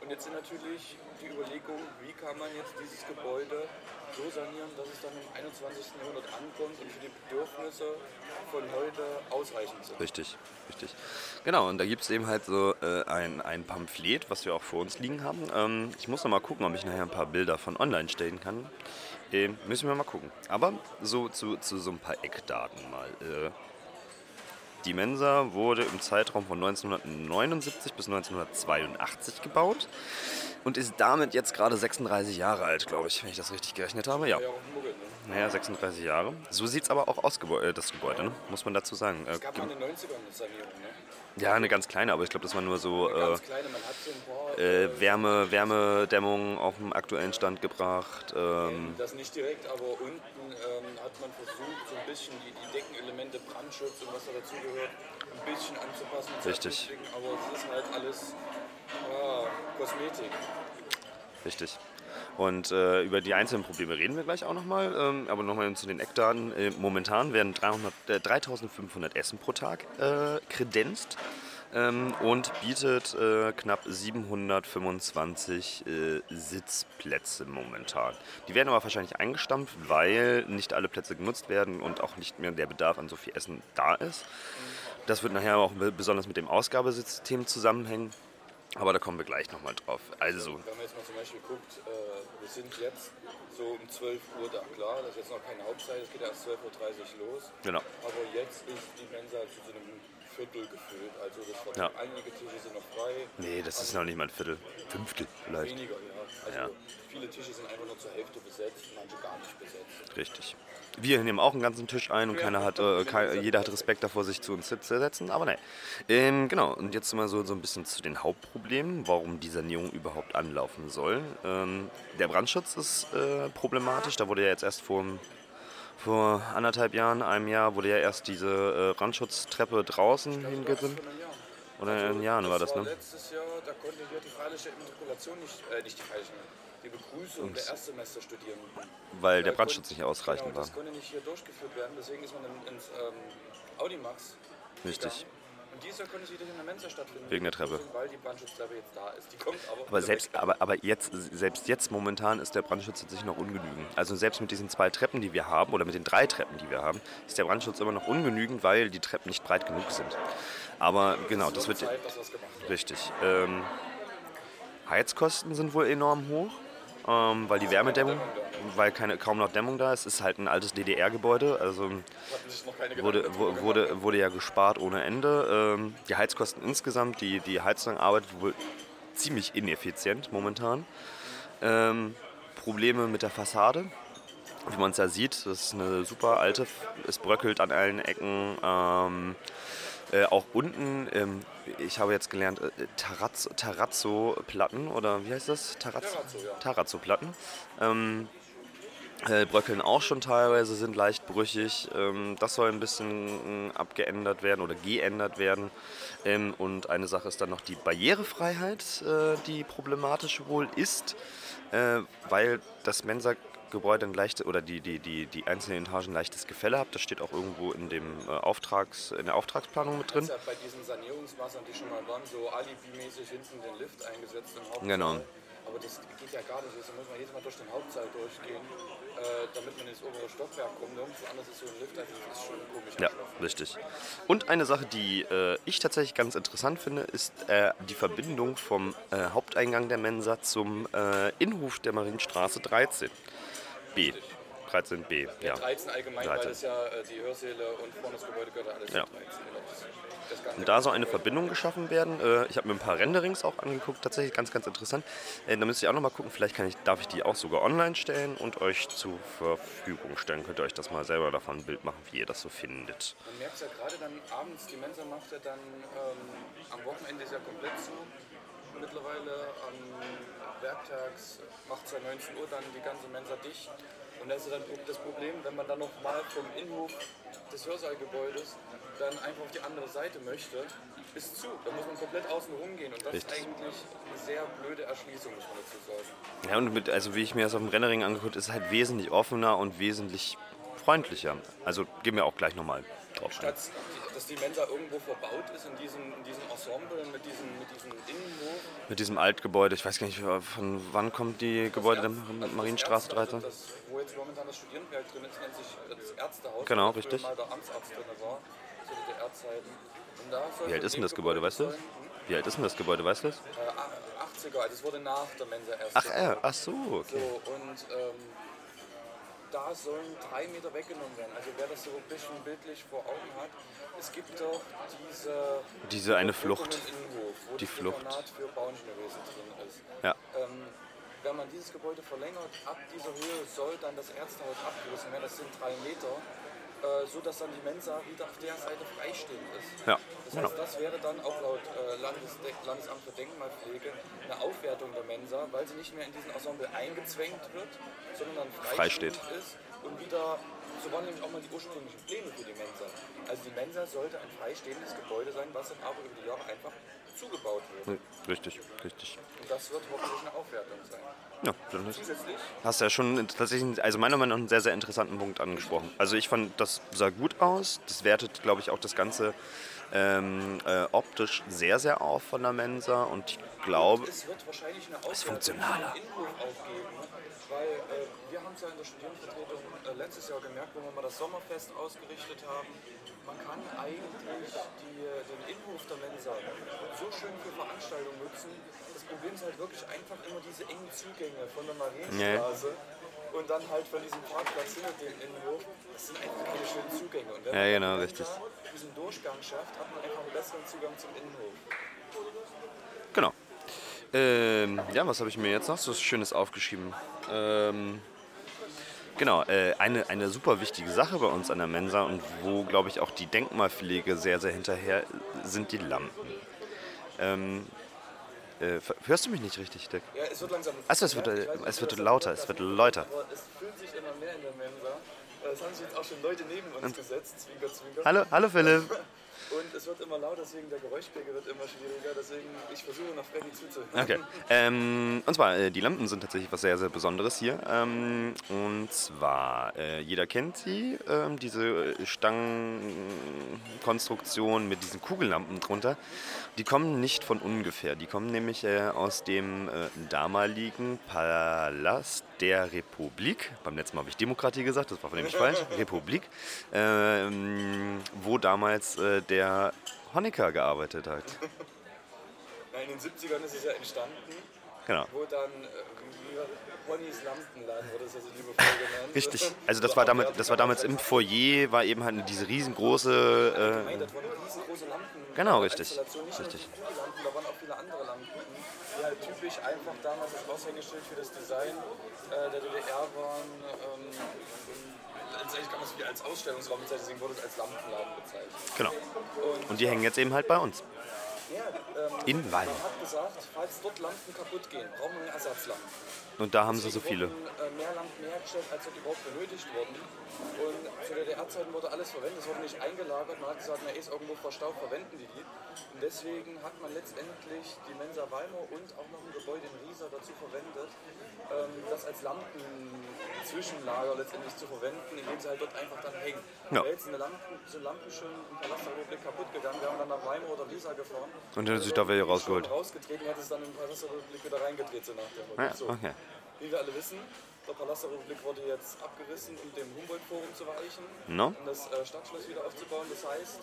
Und jetzt sind natürlich die Überlegungen, wie kann man jetzt dieses Gebäude so sanieren, dass es dann im 21. Jahrhundert ankommt und für die Bedürfnisse von heute ausreichend sind. Richtig, richtig. Genau, und da gibt es eben halt so äh, ein, ein Pamphlet, was wir auch vor uns liegen haben. Ähm, ich muss noch mal gucken, ob ich nachher ein paar Bilder von online stellen kann. Ähm, müssen wir mal gucken. Aber so zu, zu so ein paar Eckdaten mal. Äh, die Mensa wurde im Zeitraum von 1979 bis 1982 gebaut und ist damit jetzt gerade 36 Jahre alt, glaube ich, wenn ich das richtig gerechnet habe. Ja, naja, 36 Jahre. So sieht es aber auch aus, Gebäude, das Gebäude, ne? muss man dazu sagen. Äh, Es gab mal den 90ern eine Sanierung, ne? ja, eine ganz kleine, aber ich glaube, das war nur so äh, Ganz kleine, man hat so ein paar. Äh, Wärme, Wärmedämmung auf den aktuellen Stand gebracht. Ähm, Das nicht direkt, aber unten ähm, hat man versucht, so ein bisschen die, die Deckenelemente, Brandschutz und was da dazugehört, ein bisschen anzupassen. Richtig. Aber es ist halt alles ja, Kosmetik. richtig. Und äh, über die einzelnen Probleme reden wir gleich auch nochmal. Ähm, aber nochmal zu den Eckdaten. Äh, momentan werden 300, äh, 3500 Essen pro Tag äh, kredenzt. Ähm, und bietet äh, knapp 725 äh, Sitzplätze momentan. Die werden aber wahrscheinlich eingestampft, weil nicht alle Plätze genutzt werden und auch nicht mehr der Bedarf an so viel Essen da ist. Das wird nachher auch be- besonders mit dem Ausgabesystem zusammenhängen. Aber da kommen wir gleich nochmal drauf. Also, Wenn man jetzt mal zum Beispiel guckt, äh, wir sind jetzt so um 12 Uhr da, klar, das ist jetzt noch keine Hauptzeit, es geht erst 12.30 Uhr los. genau. Aber jetzt ist die Mensa zu so einem Viertel gefüllt. Also das war, Ja. einige Tische sind noch frei. Nee, das ist noch nicht mal ein Viertel. Fünftel vielleicht. Weniger, ja. Also Ja. viele Tische sind einfach nur zur Hälfte besetzt, manche gar nicht besetzt. Richtig. Wir nehmen auch einen ganzen Tisch ein und keiner hat, äh, kei- jeder hat Respekt davor, sich zu uns zu setzen, aber nein. Ähm, genau, und jetzt mal so, so ein bisschen zu den Hauptproblemen, warum die Sanierung überhaupt anlaufen soll. Ähm, der Brandschutz ist äh, problematisch, da wurde ja jetzt erst vor, vor anderthalb Jahren, einem Jahr, wurde ja erst diese äh, Brandschutztreppe draußen hingesetzt. Vor einem Jahr. Oder in Jahren war das, war ne? letztes Jahr, da konnte hier die freiliche Immatrikulation nicht, äh, nicht die freiliche, die Begrüßung der Erstsemesterstudierenden. Weil der Brandschutz konnte- nicht ausreichend genau, war. Das konnte nicht hier durchgeführt werden, deswegen ist man in, ins ähm, Audimax Richtig. Und dieses Jahr konnte es wieder in der Mensa stattfinden. Wegen der Treppe. Weil die Brandschutztreppe jetzt da ist. Die kommt aber. Aber selbst, aber, aber jetzt, selbst jetzt momentan ist der Brandschutz tatsächlich noch ungenügend. Also selbst mit diesen zwei Treppen, die wir haben, oder mit den drei Treppen, die wir haben, ist der Brandschutz immer noch ungenügend, weil die Treppen nicht breit genug sind. Aber genau, das wird Zeit, wird. richtig. Ähm, Heizkosten sind wohl enorm hoch, ähm, weil die Wärmedämmung, weil keine, kaum noch Dämmung da ist. Es ist halt ein altes DDR-Gebäude, also wurde, wurde, wurde ja gespart ohne Ende. Ähm, die Heizkosten insgesamt, die, die Heizung arbeitet wohl ziemlich ineffizient momentan. Ähm, Probleme mit der Fassade. Wie man es ja sieht, das ist eine super alte, es bröckelt an allen Ecken. Ähm, äh, auch unten, ähm, ich habe jetzt gelernt, äh, Tarazzo- Tarazzo-Platten oder wie heißt das? Tarazzo, Tarazzo, ja. Tarazzo-Platten. Ähm, äh, bröckeln auch schon teilweise, sind leicht brüchig. Ähm, das soll ein bisschen äh, abgeändert werden oder geändert werden. Ähm, und eine Sache ist dann noch die Barrierefreiheit, äh, die problematisch wohl ist, äh, weil das Mensa-Gebäude ein leichtes oder die, die, die, die einzelnen Etagen ein leichtes Gefälle hat. Das steht auch irgendwo in, dem, äh, Auftrags, in der Auftragsplanung mit drin. ja bei diesen Sanierungsmaßnahmen, die schon mal waren, so alibimäßig hinten den Lift eingesetzt im Hauptsaal. Genau. Aber das geht ja gar nicht. Also muss man jedes Mal durch den Hauptsaal durchgehen, äh, damit man ins obere Stockwerk kommt. Nirgendwo anders ist so ein Lift, also das ist schon komisch. Ja, richtig. Und eine Sache, die äh, ich tatsächlich ganz interessant finde, ist äh, die Verbindung vom äh, Haupteingang der Mensa zum äh, Innenhof der Marienstraße 13. B. 13b, ja. 13 allgemein, 13. weil das ja äh, die Hörsäle und vorne das Gebäude gehört alles Ja. zu 13. Genau. Und da soll eine. Verbindung geschaffen werden. Äh, ich habe mir ein paar Renderings auch angeguckt, tatsächlich ganz, ganz interessant. Äh, da müsst ihr auch nochmal gucken, vielleicht kann ich, darf ich die auch sogar online stellen und euch zur Verfügung stellen. Könnt ihr euch das mal selber davon ein Bild machen, wie ihr das so findet. Man merkt es ja gerade dann abends, die Mensa macht ja dann ähm, am Wochenende ist ja komplett zu. Mittlerweile am Werktags macht es ja 19 Uhr dann die ganze Mensa dicht. Und das ist dann das Problem, wenn man dann noch mal vom Innenhof des Hörsaalgebäudes dann einfach auf die andere Seite möchte, ist zu. Da muss man komplett außen rumgehen. Und das Richtig. ist eigentlich eine sehr blöde Erschließung, muss man dazu sagen. Ja, und mit, also wie ich mir das auf dem Rendering angeguckt, ist es halt wesentlich offener und wesentlich freundlicher. Also gehen wir auch gleich nochmal drauf ein. Statt, dass die Mensa irgendwo verbaut ist in diesem, in diesem Ensemble, mit diesem, mit diesem Innenhof. Mit diesem Altgebäude, ich weiß gar nicht, von wann kommt die Gebäude der Also Marienstraße das Ärzte- 13? Also das, wo jetzt momentan das Studierendenwerk drin ist, nennt sich das Ärztehaus. Genau, richtig. mal der Amtsarzt drin war, zu DDR-Zeiten. Wie alt ist denn das Gebäude, weißt du? sein, Wie alt ist denn das Gebäude, weißt du das? hm, äh, 80er, also es wurde nach der Mensa erst. Ach, gebaut. äh, ach so, okay. So, und ähm, da sollen drei Meter weggenommen werden. Also wer das so ein bisschen bildlich vor Augen hat, es gibt doch diese, Diese eine Flucht. Innenhof, wo Die Flucht. Für drin ist. Ja. Ähm, wenn man dieses Gebäude verlängert, ab dieser Höhe soll dann das Ärztehaus abgerissen werden, das sind drei Meter, äh, so dass dann die Mensa wieder auf der Seite freistehend ist. Ja, Das genau. heißt, das wäre dann auch laut äh, Landesde Landesamt für Denkmalpflege eine Aufwertung der Mensa, weil sie nicht mehr in diesen Ensemble eingezwängt wird, sondern dann Frei freistehend ist und wieder, so waren nämlich auch mal die ursprünglichen Pläne für die Mensa. Also die Mensa sollte ein freistehendes Gebäude sein, was dann aber über die Jahre einfach zugebaut wird. Hm, Richtig, richtig. Und das wird hoffentlich eine Aufwertung sein. Ja, dann ist Zusätzlich Hast ja schon tatsächlich, also meiner Meinung nach einen sehr, sehr interessanten Punkt angesprochen. Also ich fand, das sah gut aus. Das wertet, glaube ich, auch das ganze Ähm, äh, optisch sehr, sehr auf von der Mensa und ich glaube, Es wird wahrscheinlich eine Auswertung funktionaler. aufgeben? Weil äh, wir haben es ja in der Studierendenvertretung äh, letztes Jahr gemerkt, wo wir mal das Sommerfest ausgerichtet haben. Man kann eigentlich die, den Innenhof der Mensa so schön für Veranstaltungen nutzen. Das Problem ist halt wirklich einfach immer diese engen Zugänge von der Marienstraße. Und dann halt von diesem Parkplatz hinter dem Innenhof, das sind einfach keine schönen Zugänge. Und wenn Ja, man genau, dann richtig. diesen Durchgang schafft, hat man einfach einen besseren Zugang zum Innenhof. Genau. Ähm, ja, was habe ich mir jetzt noch so Schönes aufgeschrieben? Ähm, genau, äh, eine, eine super wichtige Sache bei uns an der Mensa und wo, glaube ich, auch die Denkmalpflege sehr, sehr hinterher sind die Lampen. Ähm, äh, hörst du mich nicht richtig, Dick? Ja, es wird langsam. Achso, es wird, Ja, nicht, es wie wird lauter, es wird lauter. Es fühlt sich immer mehr in der Mensa. Äh, Es haben sich jetzt auch schon Leute neben uns gesetzt, zwinker, zwinker. Hallo, hallo Philipp. Und es wird immer lauter, deswegen der Geräuschpegel wird immer schwieriger. Deswegen, ich versuche nach Freddy zuzuhören. Okay. Ähm, und zwar, äh, die Lampen sind tatsächlich was sehr, sehr Besonderes hier. Ähm, und zwar, äh, jeder kennt sie, ähm, diese Stangenkonstruktion mit diesen Kugellampen drunter. Die kommen nicht von ungefähr. Die kommen nämlich äh, aus dem äh, damaligen Palast der Republik. Beim letzten Mal habe ich Demokratie gesagt, das war von nämlich falsch. Republik. Ähm, wo damals äh, der Honecker gearbeitet hat. In den 70ern ist es ja entstanden, Genau. wo dann äh, das? Ponys Lampenladen wurde es ja so liebevoll genannt. Richtig. Also das war wir das war damals im Foyer, war eben halt diese riesengroße. gemeint, Äh, das waren riesengroße Lampen. Genau, richtig. Richtig. Lampen, da waren auch viele andere Lampen, die halt typisch einfach damals das Aushängeschild für das Design äh, der DDR waren. Ähm, und man es wieder als Ausstellungsraum bezeichnen, deswegen wurde es als Lampenladen bezeichnet. genau. Und die hängen jetzt eben halt bei uns. Ja, ähm, In Weimar. man hat gesagt, falls dort Lampen kaputt gehen, brauchen wir eine Ersatzlampe. Und da haben sie so viele. wurden äh, mehr Lampen hergestellt, als dort überhaupt benötigt wurden. Und zu DDR-Zeiten wurde alles verwendet, es wurde nicht eingelagert. Man hat gesagt, na, ist irgendwo verstaubt, verwenden die die. Und deswegen hat man letztendlich die Mensa Weimar und auch noch ein Gebäude in Riesa dazu verwendet, ähm, das als Lampenzwischenlager letztendlich zu verwenden, indem sie halt dort einfach dann hängen. Ja. Wäre jetzt eine Lampen, so Lampen schon im Palast der Republik kaputt gegangen, wären dann nach Weimar oder Riesa gefahren. Und dann hat sich da welche rausgeholt. rausgetreten, hätte es dann im Palast der Republik wieder reingedreht, so nach dem Motto. Ja, So. okay. Wie wir alle wissen, der Palast der Republik wurde jetzt abgerissen, um dem Humboldt-Forum zu weichen, No? um das äh, Stadtschloss wieder aufzubauen. Das heißt,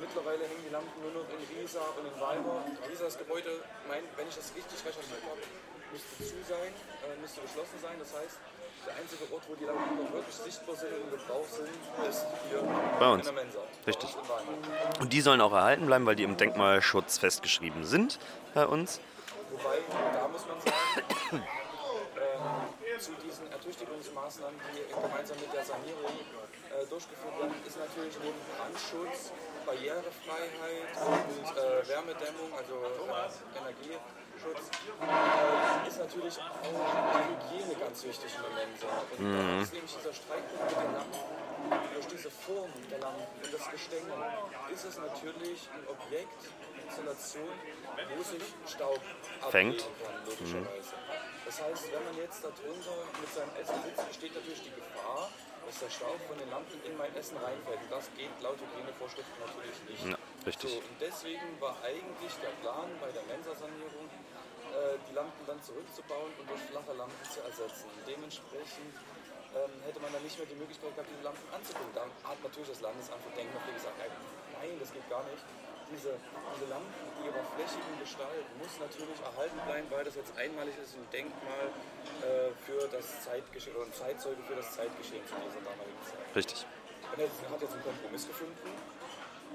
mittlerweile hängen die Lampen nur noch in Riesa und in Weimar. Riesa, das Gebäude, mein, wenn ich das richtig recherchiert habe, müsste zu sein, äh, müsste geschlossen sein. Das heißt, der einzige Ort, wo die Lampen noch wirklich sichtbar sind und in Gebrauch sind, ist hier Bei uns. in der Mensa. Richtig. Und die sollen auch erhalten bleiben, weil die im Denkmalschutz festgeschrieben sind bei uns. Wobei, da muss man sagen, zu diesen Ertüchtigungsmaßnahmen, die gemeinsam mit der Sanierung äh, durchgeführt werden, ist natürlich neben Brandschutz, Barrierefreiheit und äh, Wärmedämmung, also äh, Energieschutz, äh, ist natürlich auch die Hygiene ganz wichtig in der Mensa. Und da ist nämlich dieser Streitpunkt mit den Lampen, durch diese Form der Lampen und das Gestänge, ist es natürlich ein Objekt, Installation, wo sich Staub Fängt. kann, logischerweise. Das heißt, wenn man jetzt darunter mit seinem Essen sitzt, besteht natürlich die Gefahr, dass der Staub von den Lampen in mein Essen reinfällt. Und das geht laut Hygienevorschriften natürlich nicht. Ja, richtig. So, und deswegen war eigentlich der Plan bei der Mensa-Sanierung, äh, die Lampen dann zurückzubauen und durch flache Lampen zu ersetzen. Dementsprechend ähm, hätte man dann nicht mehr die Möglichkeit gehabt, diese Lampen anzugucken. Da hat natürlich das Landesamt für Denkmal gesagt, nein, das geht gar nicht. Diese, diese Lampen ihrer flächigen Gestalt muss natürlich erhalten bleiben, weil das jetzt einmalig ist, ein Denkmal äh, für das Zeitgeschehen oder ein Zeitzeuge für das Zeitgeschehen zu dieser damaligen Zeit. Richtig. Man hat hat jetzt einen Kompromiss gefunden.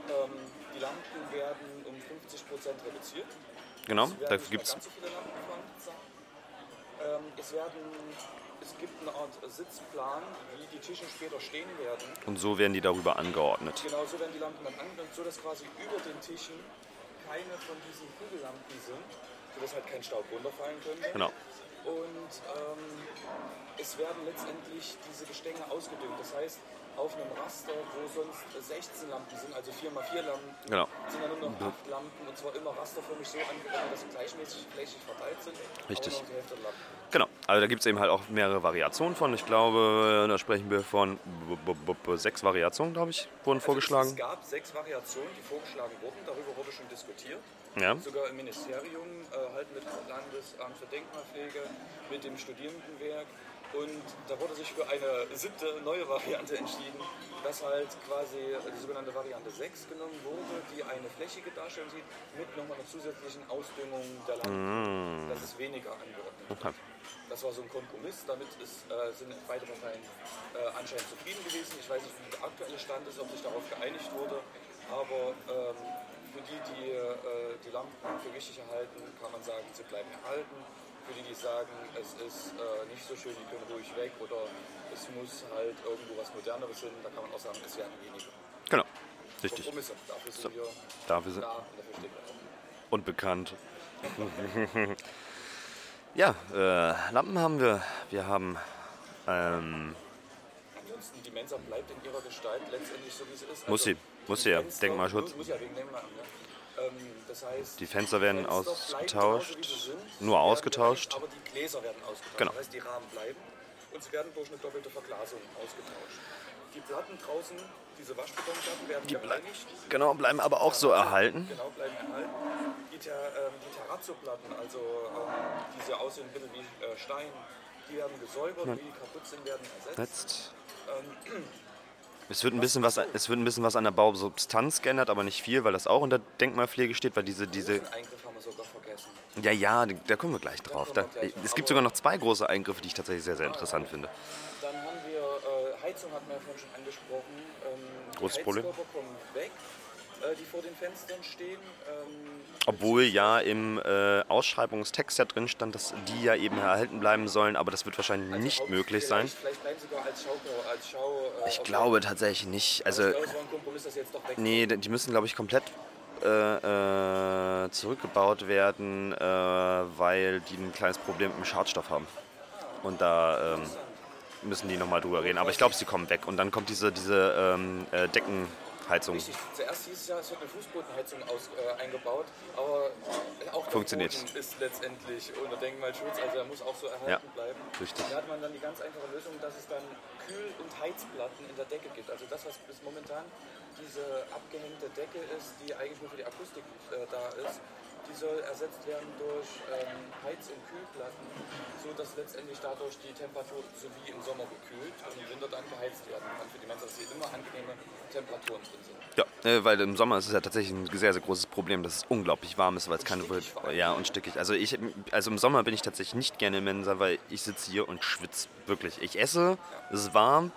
Ähm, die Lampen werden um 50 Prozent reduziert. Genau, Es werden da nicht mehr gibt es. so. Ähm, es, werden, es gibt eine Art Sitzplan, wie die Tische später stehen werden. Und so werden die darüber angeordnet. Genau so werden die Lampen dann angewendet, so dass quasi über den Tischen keine von diesen Kugellampen sind, sodass halt kein Staub runterfallen könnte. Genau. Und ähm, es werden letztendlich diese Gestänge ausgedünnt. Das heißt, auf einem Raster, wo sonst 16 Lampen sind, also 4x4 Lampen, Genau. sind dann nur noch 8 Lampen und zwar immer rasterförmig so angeordnet, dass sie gleichmäßig flächig verteilt sind. Richtig. Genau. Also da gibt es eben halt auch mehrere Variationen von. Ich glaube, da sprechen wir von sechs Variationen, glaube ich, wurden Es vorgeschlagen. gab sechs Variationen, die vorgeschlagen wurden. Darüber wurde schon diskutiert. Ja. Sogar im Ministerium, äh, halt mit dem Landesamt für Denkmalpflege, mit dem Studierendenwerk. Und da wurde sich für eine siebte neue Variante entschieden, dass halt quasi die sogenannte Variante 6 genommen wurde, die eine flächige Darstellung sieht, mit nochmal einer zusätzlichen Ausdüngung der Land. Das ist weniger angeordnet. Okay. Das war so ein Kompromiss, damit ist, äh, sind beide Parteien äh, anscheinend zufrieden gewesen. Ich weiß nicht, wie der aktuelle Stand ist, ob sich darauf geeinigt wurde, aber ähm, für die, die äh, die Lampen für wichtig erhalten, kann man sagen, sie bleiben erhalten. Für die, die sagen, es ist äh, nicht so schön, die können ruhig weg oder es muss halt irgendwo was Moderneres hin, da kann man auch sagen, es werden weniger. Genau. Richtig. Kompromisse, dafür sind wir Dafür sind da und dafür stehen wir und bekannt. ja, äh, Lampen haben wir. Wir haben. Ähm, Ansonsten, die Mensa bleibt in ihrer Gestalt letztendlich so, wie sie ist. Muss sie. Muss sie ja. Fenster- Denkmalschutz. Muss, ja wegen Denkmal. Ne? Ähm, das heißt, Die Fenster werden bleiben ausgetauscht. genauso, sind. Nur werden ausgetauscht. Aber die Gläser werden ausgetauscht. Genau. Das heißt, die Rahmen bleiben und sie werden durch eine doppelte Verglasung ausgetauscht. Die Platten draußen, diese Waschbetonplatten, werden Die gereinigt. genau, bleiben aber auch so erhalten. Genau, bleiben erhalten. Die, Ter, ähm, die Terrazzo-Platten, also ähm, diese aussehen ein bisschen wie äh, Stein, die werden gesäubert, die kaputt sind, werden ersetzt. Ähm, Es wird, ein bisschen was, es wird ein bisschen was an der Bausubstanz geändert, aber nicht viel, weil das auch unter Denkmalpflege steht, weil diese, diese Eingriff haben wir sogar vergessen. Ja, ja, da kommen wir gleich drauf. Da, es gibt sogar noch zwei große Eingriffe, die ich tatsächlich sehr, sehr interessant finde. Dann haben wir äh, Heizung, hatten wir ja vorhin schon angesprochen. Ähm, Großes Problem. Heizkörper kommen weg, äh, die vor den Fenstern stehen. Ähm, Obwohl ja im äh, Ausschreibungstext ja drin stand, dass die ja eben erhalten bleiben sollen, aber das wird wahrscheinlich also nicht möglich sein. Vielleicht bleiben sie sogar als Schau. Als Schau Ich glaube tatsächlich nicht. Also, ich glaube, es war ein Kompromiss, das jetzt doch weg nee, die müssen, glaube ich, komplett äh, äh, zurückgebaut werden, äh, weil die ein kleines Problem mit dem Schadstoff haben. Und da ähm, müssen die nochmal drüber reden. Aber ich glaube, sie kommen weg. Und dann kommt diese, diese ähm, äh, Deckenheizung. Richtig. Zuerst hieß es ja, es wird eine Fußbodenheizung aus, äh, eingebaut, aber auch der Funktioniert. Boden ist letztendlich unter Denkmalschutz, also er muss auch so erhalten Ja, bleiben. richtig. Da hat man dann die ganz einfache Lösung, dass es dann Kühl- und Heizplatten in der Decke gibt. Also das, was bis momentan diese abgehängte Decke ist, die eigentlich nur für die Akustik äh, da ist, die soll ersetzt werden durch ähm, Heiz- und Kühlplatten, sodass letztendlich dadurch die Temperatur so wie im Sommer gekühlt und im Winter dann geheizt werden kann für die Menschen, dass hier immer angenehme Temperaturen drin sind. Ja, äh, weil im Sommer ist es ja tatsächlich ein sehr, sehr großes Problem, dass es unglaublich warm ist, weil es keine... allem. Ja, und stickig. Also, ich, also im Sommer bin ich tatsächlich nicht gerne im Mensa, weil ich sitze hier und schwitze. Wirklich. Ich esse, es ist warm.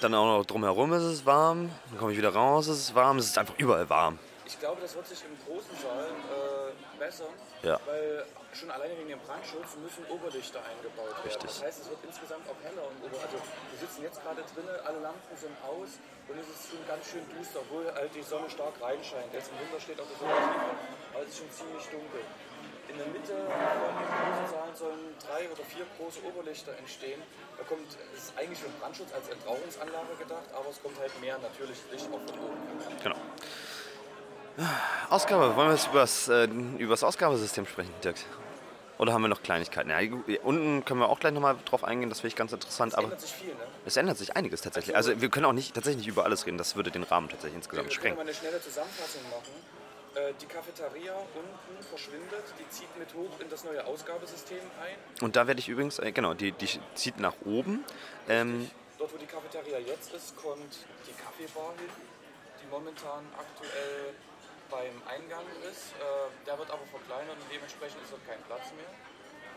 Dann auch noch drumherum ist es warm. Dann komme ich wieder raus, es ist warm. Es ist einfach überall warm. Ich glaube, das wird sich im großen Saal äh, bessern, Ja. weil schon alleine wegen dem Brandschutz müssen Oberlichter eingebaut werden. Richtig. Das heißt, es wird insgesamt auch heller. Und ober also wir sitzen jetzt gerade drinnen, alle Lampen sind aus und es ist schon ganz schön düster, obwohl halt die Sonne stark reinscheint. Jetzt im Winter steht auch die Sonne aber es ist schon ziemlich dunkel. In der Mitte von den großen Saalen sollen drei oder vier große Oberlichter entstehen. Da kommt, es ist eigentlich für den Brandschutz als Entrauchungsanlage gedacht, aber es kommt halt mehr natürliches Licht auch von oben. Genau. Ausgabe, wollen wir jetzt über das, äh, über das Ausgabesystem sprechen, Dirk? Oder haben wir noch Kleinigkeiten? Ja, unten können wir auch gleich nochmal drauf eingehen, das finde ich ganz interessant. Es Aber ändert sich viel, ne? es ändert sich einiges tatsächlich. Also wir können auch nicht tatsächlich nicht über alles reden, das würde den Rahmen tatsächlich insgesamt Wir können sprengen. mal eine schnelle Zusammenfassung machen. Äh, Die Cafeteria unten verschwindet, die zieht mit hoch in das neue Ausgabesystem ein. Und da werde ich übrigens, äh, genau, die, die zieht nach oben. Ähm, Dort, wo die Cafeteria jetzt ist, kommt die Kaffeebar hin, die momentan aktuell beim Eingang ist. Äh, Der wird aber verkleinert und dementsprechend ist dort kein Platz mehr.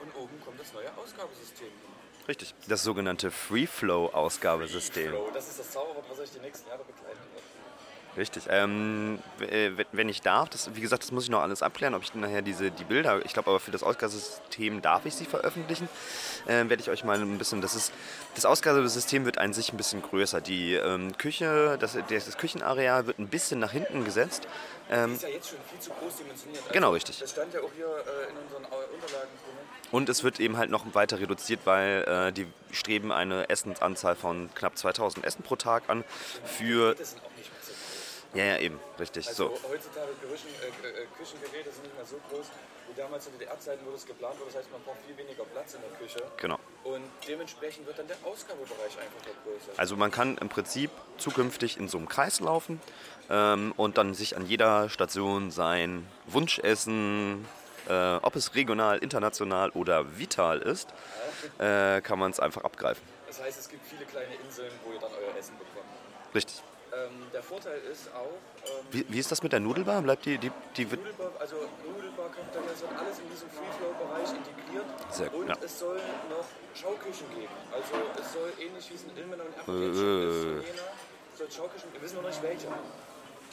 Und oben kommt das neue Ausgabesystem hin. richtig, das sogenannte Free Flow Ausgabesystem. Flow, das ist das Zauberwort, was euch die nächsten Jahre begleiten wird. Richtig. Ähm, äh, wenn- ich darf, das, wie gesagt, das muss ich noch alles abklären, ob ich nachher diese die Bilder, ich glaube aber für das Ausgabesystem darf ich sie veröffentlichen, äh, werde ich euch mal ein bisschen, das ist, das Ausgabesystem wird an sich ein bisschen größer. Die ähm, Küche, das, das Küchenareal wird ein bisschen nach hinten gesetzt. Die ist ja jetzt schon viel zu groß dimensioniert. Also, Genau, richtig. Das stand ja auch hier äh, in unseren Unterlagen drin. Und es wird eben halt noch weiter reduziert, weil äh, die streben eine Essensanzahl von knapp 2000 Essen pro Tag an für Das sind auch nicht. Ja, ja, eben, richtig. Also So. heutzutage Küchen, äh, äh, Küchengeräte sind nicht mehr so groß wie damals zu DDR-Zeiten, wo das geplant wurde. Das heißt, man braucht viel weniger Platz in der Küche. Genau. Und dementsprechend wird dann der Ausgabebereich einfach noch größer. Also man kann im Prinzip zukünftig in so einem Kreis laufen ähm, und dann sich an jeder Station sein Wunschessen, äh, ob es regional, international oder vital ist, äh, kann man es einfach abgreifen. Das heißt, es gibt viele kleine Inseln, wo ihr dann euer Essen bekommt. Richtig. Ähm, der Vorteil ist auch, ähm, Wie, wie ist das mit der Nudelbar? Bleibt die, die, die Nudelbar, also Nudelbar, Cafeteria, wird alles in diesem Free-Flow-Bereich integriert. Sehr und ja. es soll noch Schauküchen geben. Also es soll ähnlich wie es in Ilmenau und Äh. Application ist, in Jena, soll es Schauküchen, wir wissen noch nicht welche.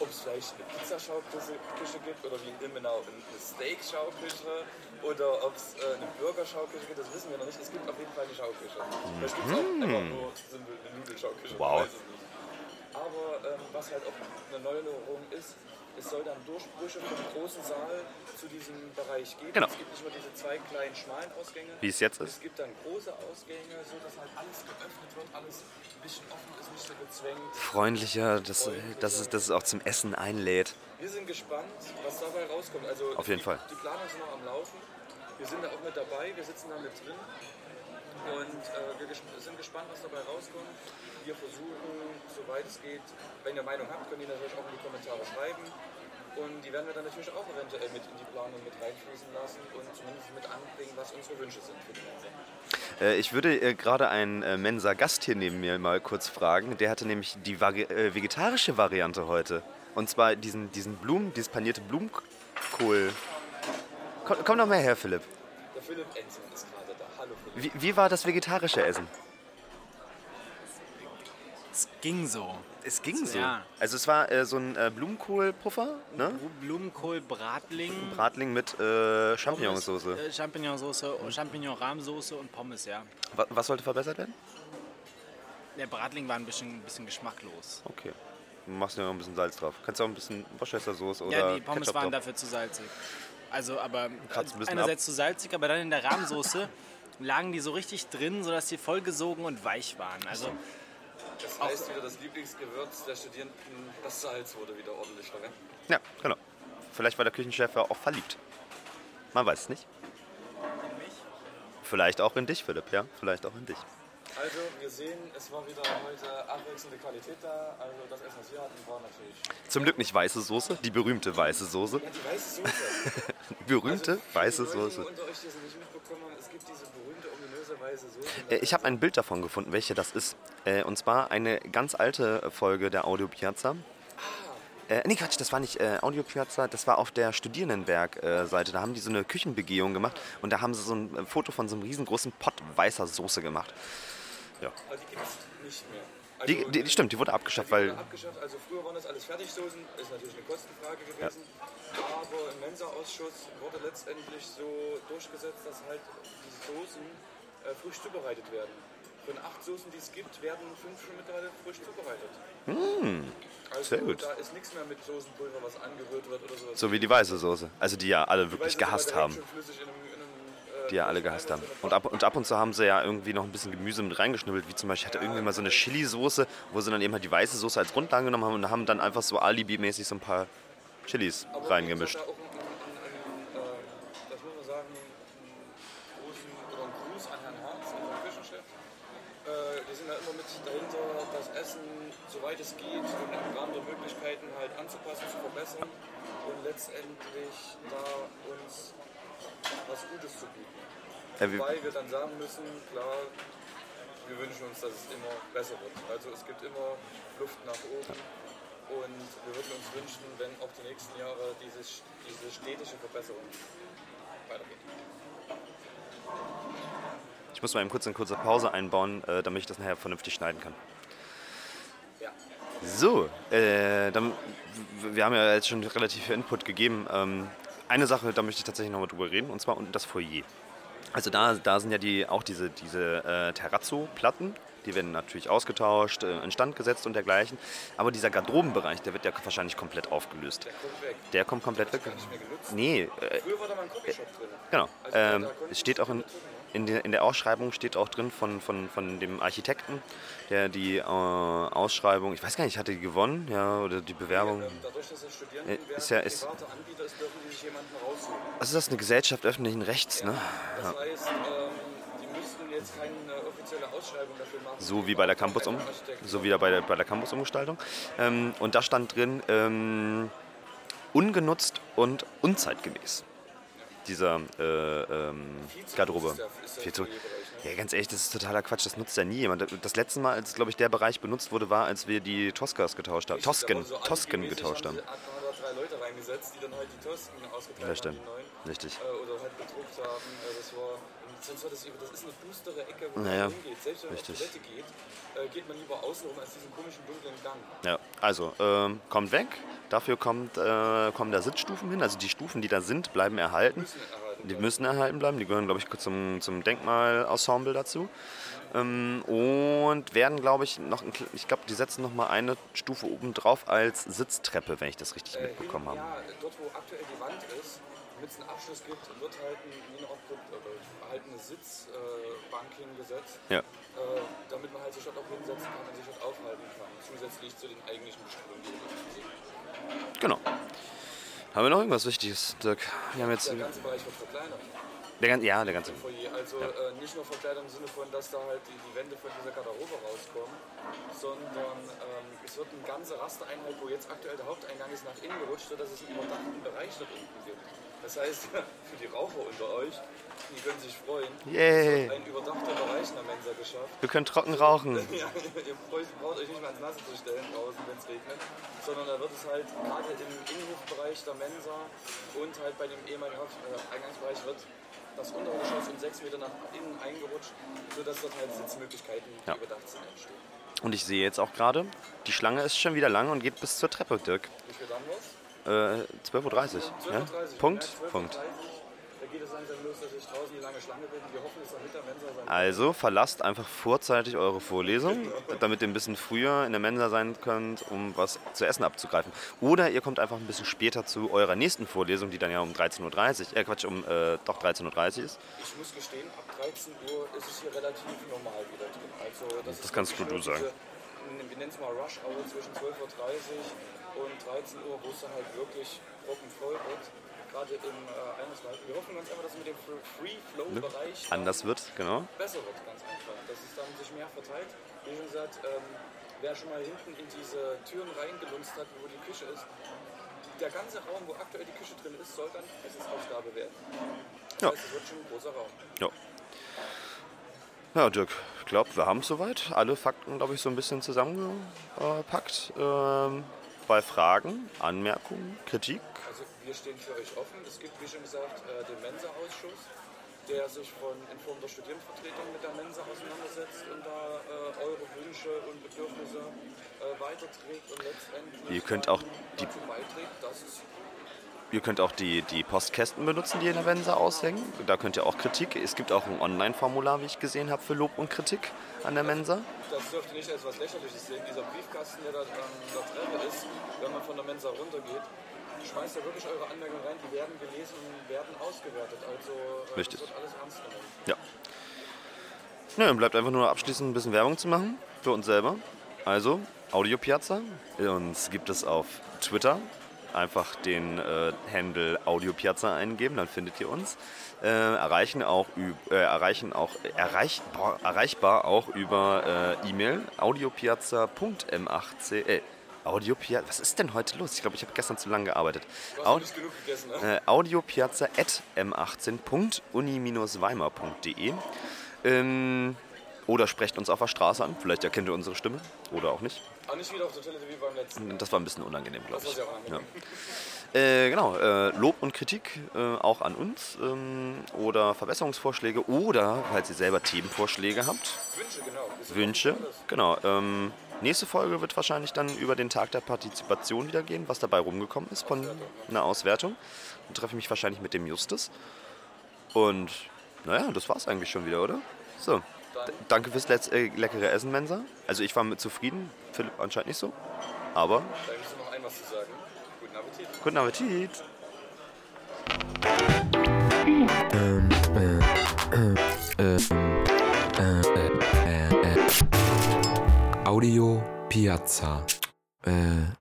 Ob es vielleicht eine Pizzaschauküche gibt oder wie in Ilmenau eine Steak-Schauküche oder ob es äh, eine Burger-Schauküche gibt, das wissen wir noch nicht. Es gibt auf jeden Fall eine Schauküche. Vielleicht gibt es auch einfach nur eine Nudelschauküche. Mhm. Wow. Ich weiß es nicht. Aber ähm, was halt auch eine Neuerung ist, es soll dann Durchbrüche vom großen Saal zu diesem Bereich geben. Genau. Es gibt nicht nur diese zwei kleinen schmalen Ausgänge. Wie es jetzt ist. Es gibt dann große Ausgänge, so dass halt alles geöffnet wird, alles ein bisschen offen ist, nicht so gezwängt. freundlicher, dass, dass, es, dass es auch zum Essen einlädt. Wir sind gespannt, was dabei rauskommt. Also Auf jeden die, Fall. Die Planungen sind noch am Laufen. Wir sind da auch mit dabei, wir sitzen da mit drin. Und äh, wir ges sind gespannt, was dabei rauskommt. Wir versuchen, soweit es geht, wenn ihr Meinung habt, könnt ihr natürlich auch in die Kommentare schreiben. Und die werden wir dann natürlich auch eventuell mit in die Planung mit reinfließen lassen und zumindest mit anbringen, was unsere Wünsche sind für die Mensa. Äh, ich würde äh, gerade einen äh, Mensa-Gast hier neben mir mal kurz fragen. Der hatte nämlich die vegetarische Variante heute. Und zwar diesen, diesen Blumen, dieses panierte Blumenkohl. Komm, komm doch mal her, Philipp. Der Philipp Enzmann ist gerade da. Hallo Philipp. Wie, wie war das vegetarische Essen? Es ging so. Es ging so. Ja. Also es war äh, so ein äh, Blumenkohlpuffer, ne? Blumenkohl, Bratling, mit äh, Champignonsauce. äh, Champignonsauce, Champignon-Rahmsoße und Pommes, ja. Wa- Was sollte verbessert werden? Der Bratling war ein bisschen, ein bisschen geschmacklos. Okay. Du machst ja noch ein bisschen Salz drauf. Kannst du auch ein bisschen Worcestersoße oder ja, die Pommes Ketchup waren drauf. dafür zu salzig. Also, aber bisschen einerseits zu salzig, aber dann in der Rahmsoße lagen die so richtig drin, sodass die vollgesogen und weich waren. Also Das heißt wieder, das Lieblingsgewürz der Studierenden, das Salz wurde wieder ordentlich verwendet. Ja, genau. Vielleicht war der Küchenchef ja auch verliebt. Man weiß es nicht. Vielleicht auch in dich, Philipp, ja? Vielleicht auch in dich. Also, wir sehen, es war wieder heute abwechselnde Qualität da. Also, das Essen, was wir hatten, war natürlich. Zum Glück nicht weiße Soße, die berühmte weiße Soße. Ja, die weiße Soße. Berühmte Also, weiße die Leute Soße. unter euch, die es nicht mitbekommen haben, es gibt diese berühmte, ominöse weiße Soße. Äh, Ich habe ein Bild davon gefunden, welche das ist. Äh, Und zwar eine ganz alte Folge der Audio Piazza. Äh, nee, Quatsch, das war nicht äh, Audio Piazza, das war auf der Studierendenwerk-Seite. Da haben die so eine Küchenbegehung gemacht und da haben sie so ein äh, Foto von so einem riesengroßen Pott weißer Soße gemacht. Ja. Aber die gibt es nicht mehr. Also, Die, die, die stimmt, die wurde abgeschafft, Die weil wurde abgeschafft. Also früher waren das alles Fertigsoßen, ist natürlich eine Kostenfrage gewesen. Aber im Mensa-Ausschuss wurde letztendlich so durchgesetzt, dass halt die Soßen äh, frisch zubereitet werden. Von acht Soßen, die es gibt, werden fünf schon mittlerweile frisch zubereitet. also Hm, sehr gut. da ist nichts mehr mit Soßenpulver, was angerührt wird oder sowas. so wie die weiße Soße. Also die ja alle wirklich gehasst haben. schon flüssig in einem, in einem, Die ja alle gehasst haben. Und ab, und ab und zu haben sie ja irgendwie noch ein bisschen Gemüse mit reingeschnibbelt, wie zum Beispiel hatte irgendwie mal so eine Chili-Soße, wo sie dann eben halt die weiße Soße als Grundlage genommen haben und haben dann einfach so alibi-mäßig so ein paar Chilis reingemischt. wir sind da immer mit dahinter, das Essen, soweit es geht, im Rahmen der Möglichkeiten halt anzupassen, zu verbessern und letztendlich da uns was Gutes zu bieten. Ja, wir- Wobei wir dann sagen müssen, klar, wir wünschen uns, dass es immer besser wird. Also es gibt immer Luft nach oben. Und wir würden uns wünschen, wenn auch die nächsten Jahre diese, diese stetige Verbesserung weitergeht. Ich muss mal eben kurz eine kurze Pause einbauen, äh, damit ich das nachher vernünftig schneiden kann. Ja. So, äh, dann, wir haben ja jetzt schon relativ viel Input gegeben. Ähm, eine Sache, da möchte ich tatsächlich nochmal drüber reden, und zwar unten das Foyer. Also da, da sind ja die, auch diese, diese äh, Terrazzo-Platten, die werden natürlich ausgetauscht, äh, instand gesetzt und dergleichen. Aber dieser Garderobenbereich, der wird ja wahrscheinlich komplett aufgelöst. Der kommt weg. Der kommt komplett weg. Nee, äh, Früher war da mal ein Copyshop drin. genau. Also Ähm, es steht auch in? In, der, in der Ausschreibung steht auch drin von, von, von dem Architekten, der die äh, Ausschreibung, ich weiß gar nicht, hatte die gewonnen, ja, oder die Bewerbung. Dadurch, dass es Studierenden Äh, werden, ist ja- ist- private Anbieter ist, dürfen die sich jemanden raussuchen. Also das ist eine Gesellschaft öffentlichen Rechts, ne? Das heißt, ähm, die müssten jetzt keine offizielle Ausschreibung dafür machen. So wie bei der Campus um, so wie bei der, bei der Campus Umgestaltung. Ähm, und da stand drin ähm, ungenutzt und unzeitgemäß. Dieser äh, ähm, Garderobe. Viel zu-? Ja, ganz ehrlich, das ist totaler Quatsch. Das nutzt ja nie jemand. Das letzte Mal, als glaube ich der Bereich benutzt wurde, war, als wir die Toskas getauscht haben. Tosken, so Tosken getauscht haben. Leute reingesetzt, die dann halt die Tosken ausgeteilt Ja, stimmt. haben, die neuen. Richtig. Äh, oder halt bedruckt haben. Äh, das war, sonst war das, eben- das ist eine düstere Ecke, wo Naja, man hingeht. Selbst wenn man richtig. auf Toilette geht, äh, geht man lieber außen rum als diesen komischen dunklen Gang. Ja, also ähm, kommt weg. Dafür kommt, äh, kommen da Sitzstufen hin. Also die Stufen, die da sind, bleiben erhalten. Müssen erhalten Die bleiben. müssen erhalten bleiben. Die gehören, glaube ich, zum, zum Denkmalensemble dazu. Ähm, und werden, glaube ich, noch, ein, ich glaube, die setzen noch mal eine Stufe oben drauf als Sitztreppe, wenn ich das richtig Äh, mitbekommen habe. Ja, dort wo aktuell die Wand ist, damit es einen Abschluss gibt, wird halt, ein, halt eine Sitzbank hingesetzt, Ja. äh, damit man halt sich dort auch hinsetzen kann und sich dort aufhalten kann. Zusätzlich zu den eigentlichen Bestellungen, die wir. Genau. Haben wir noch irgendwas Wichtiges, Dirk? Wir haben jetzt Der ganze Bereich wird verkleinert. Der, ja, der ganze. Foyer. Also äh, nicht nur verkleidert im Sinne von, dass da halt die, die Wände von dieser Garderobe rauskommen, sondern ähm, es wird eine ganze Rastereinheit, wo jetzt aktuell der Haupteingang ist, nach innen gerutscht, sodass es einen überdachten Bereich dort unten gibt. Das heißt, für die Raucher unter euch, die können sich freuen, Yay! ein überdachter Bereich in der Mensa geschafft. Wir können trocken rauchen. Ja, ihr braucht euch nicht mehr ans Nasse zu stellen draußen, wenn es regnet, sondern da wird es halt gerade im Innenhofbereich der Mensa und halt bei dem ehemaligen Haupt- äh, Eingangsbereich wird das untere Geschoss um sechs Meter nach innen eingerutscht, sodass dort halt Sitzmöglichkeiten, die Ja. überdacht sind, entstehen. Und ich sehe jetzt auch gerade, die Schlange ist schon wieder lang und geht bis zur Treppe, Dirk. Wie viel dann los? Äh, 12.30 Uhr. 12.30 Ja? Punkt, Ja, 12.30 Punkt. Also verlasst einfach vorzeitig eure Vorlesung, damit ihr ein bisschen früher in der Mensa sein könnt, um was zu essen abzugreifen. Oder ihr kommt einfach ein bisschen später zu eurer nächsten Vorlesung, die dann ja um 13.30 Uhr, äh Quatsch, um äh, doch 13.30 Uhr ist. Ich muss gestehen, ab 13 Uhr ist es hier relativ normal wieder drin. Also das, ist kannst du nur sagen. Diese, wir nennen es mal Rush Hour zwischen 12.30 Uhr und 13 Uhr, wo es dann halt wirklich proppenvoll wird. Gerade im äh, Eingangsbereich. Wir hoffen ganz einfach, dass es mit dem Free-Flow-Bereich dann Anders wird, genau. besser wird, ganz einfach. Dass es dann sich mehr verteilt. Wie gesagt, ähm, wer schon mal hinten in diese Türen reingelunzt hat, wo die Küche ist, der ganze Raum, wo aktuell die Küche drin ist, soll dann Essensausgabe werden. Das Ja. heißt, es wird schon ein großer Raum. Ja. Ja, Dirk, ich glaube, wir haben soweit alle Fakten, glaube ich, so ein bisschen zusammengepackt. Ähm, bei Fragen, Anmerkungen, Kritik. Wir stehen für euch offen. Es gibt, wie schon gesagt, äh, den Mensa-Ausschuss, der sich von, in Form der Studierendenvertretung mit der Mensa auseinandersetzt und da äh, eure Wünsche und Bedürfnisse äh, weiterträgt und letztendlich Ihr könnt auch die- beiträgt, dass es Ihr könnt auch die, die Postkästen benutzen, die in der Mensa aushängen. Da könnt ihr auch Kritik. Es gibt auch ein Online-Formular, wie ich gesehen habe, für Lob und Kritik an der Mensa. das dürft ihr nicht als was Lächerliches sehen. Dieser Briefkasten, der da an der Treppe ist, wenn man von der Mensa runtergeht, schmeißt da wirklich eure Anmerkungen rein. Die werden gelesen und werden ausgewertet. Also äh, Richtig. wird alles ernst genommen. Ja. Ja, dann bleibt einfach nur abschließend ein bisschen Werbung zu machen für uns selber. Also, Audio Piazza. Uns gibt es auf Twitter. Einfach den äh, Handle Audio Piazza eingeben, dann findet ihr uns. Äh, erreichen auch, äh, erreichen auch erreich, boah, erreichbar auch über äh, E-Mail audiopiazza.m18. Äh, Audiopia, was ist denn heute los? Ich glaube, ich habe gestern zu lange gearbeitet. Du hast Au- noch nicht genug gegessen, ne? äh, audiopiazza.m18.uni-weimar.de ähm, oder sprecht uns auf der Straße an. Vielleicht erkennt ihr unsere Stimme oder auch nicht. Auch nicht wieder auf der Toilette wie beim letzten. Das war ein bisschen unangenehm, glaube ich. Ja. Äh, genau, äh, Lob und Kritik äh, auch an uns ähm, oder Verbesserungsvorschläge oder, falls ihr selber Themenvorschläge habt, Wünsche, genau. Wünsche. Genau. Ähm, nächste Folge wird wahrscheinlich dann über den Tag der Partizipation wieder gehen, was dabei rumgekommen ist von einer Auswertung. Dann treffe ich mich wahrscheinlich mit dem Justus. Und naja, das war's eigentlich schon wieder, oder? So. D danke fürs äh, leckere Essen, Mensa. Also ich war mit zufrieden, Philipp anscheinend nicht so. Aber Da gibt es noch ein was zu sagen. Guten Appetit. guten Appetit. Ähm, äh, äh, Ähm, äh, äh, äh, äh. Audio Piazza. Äh,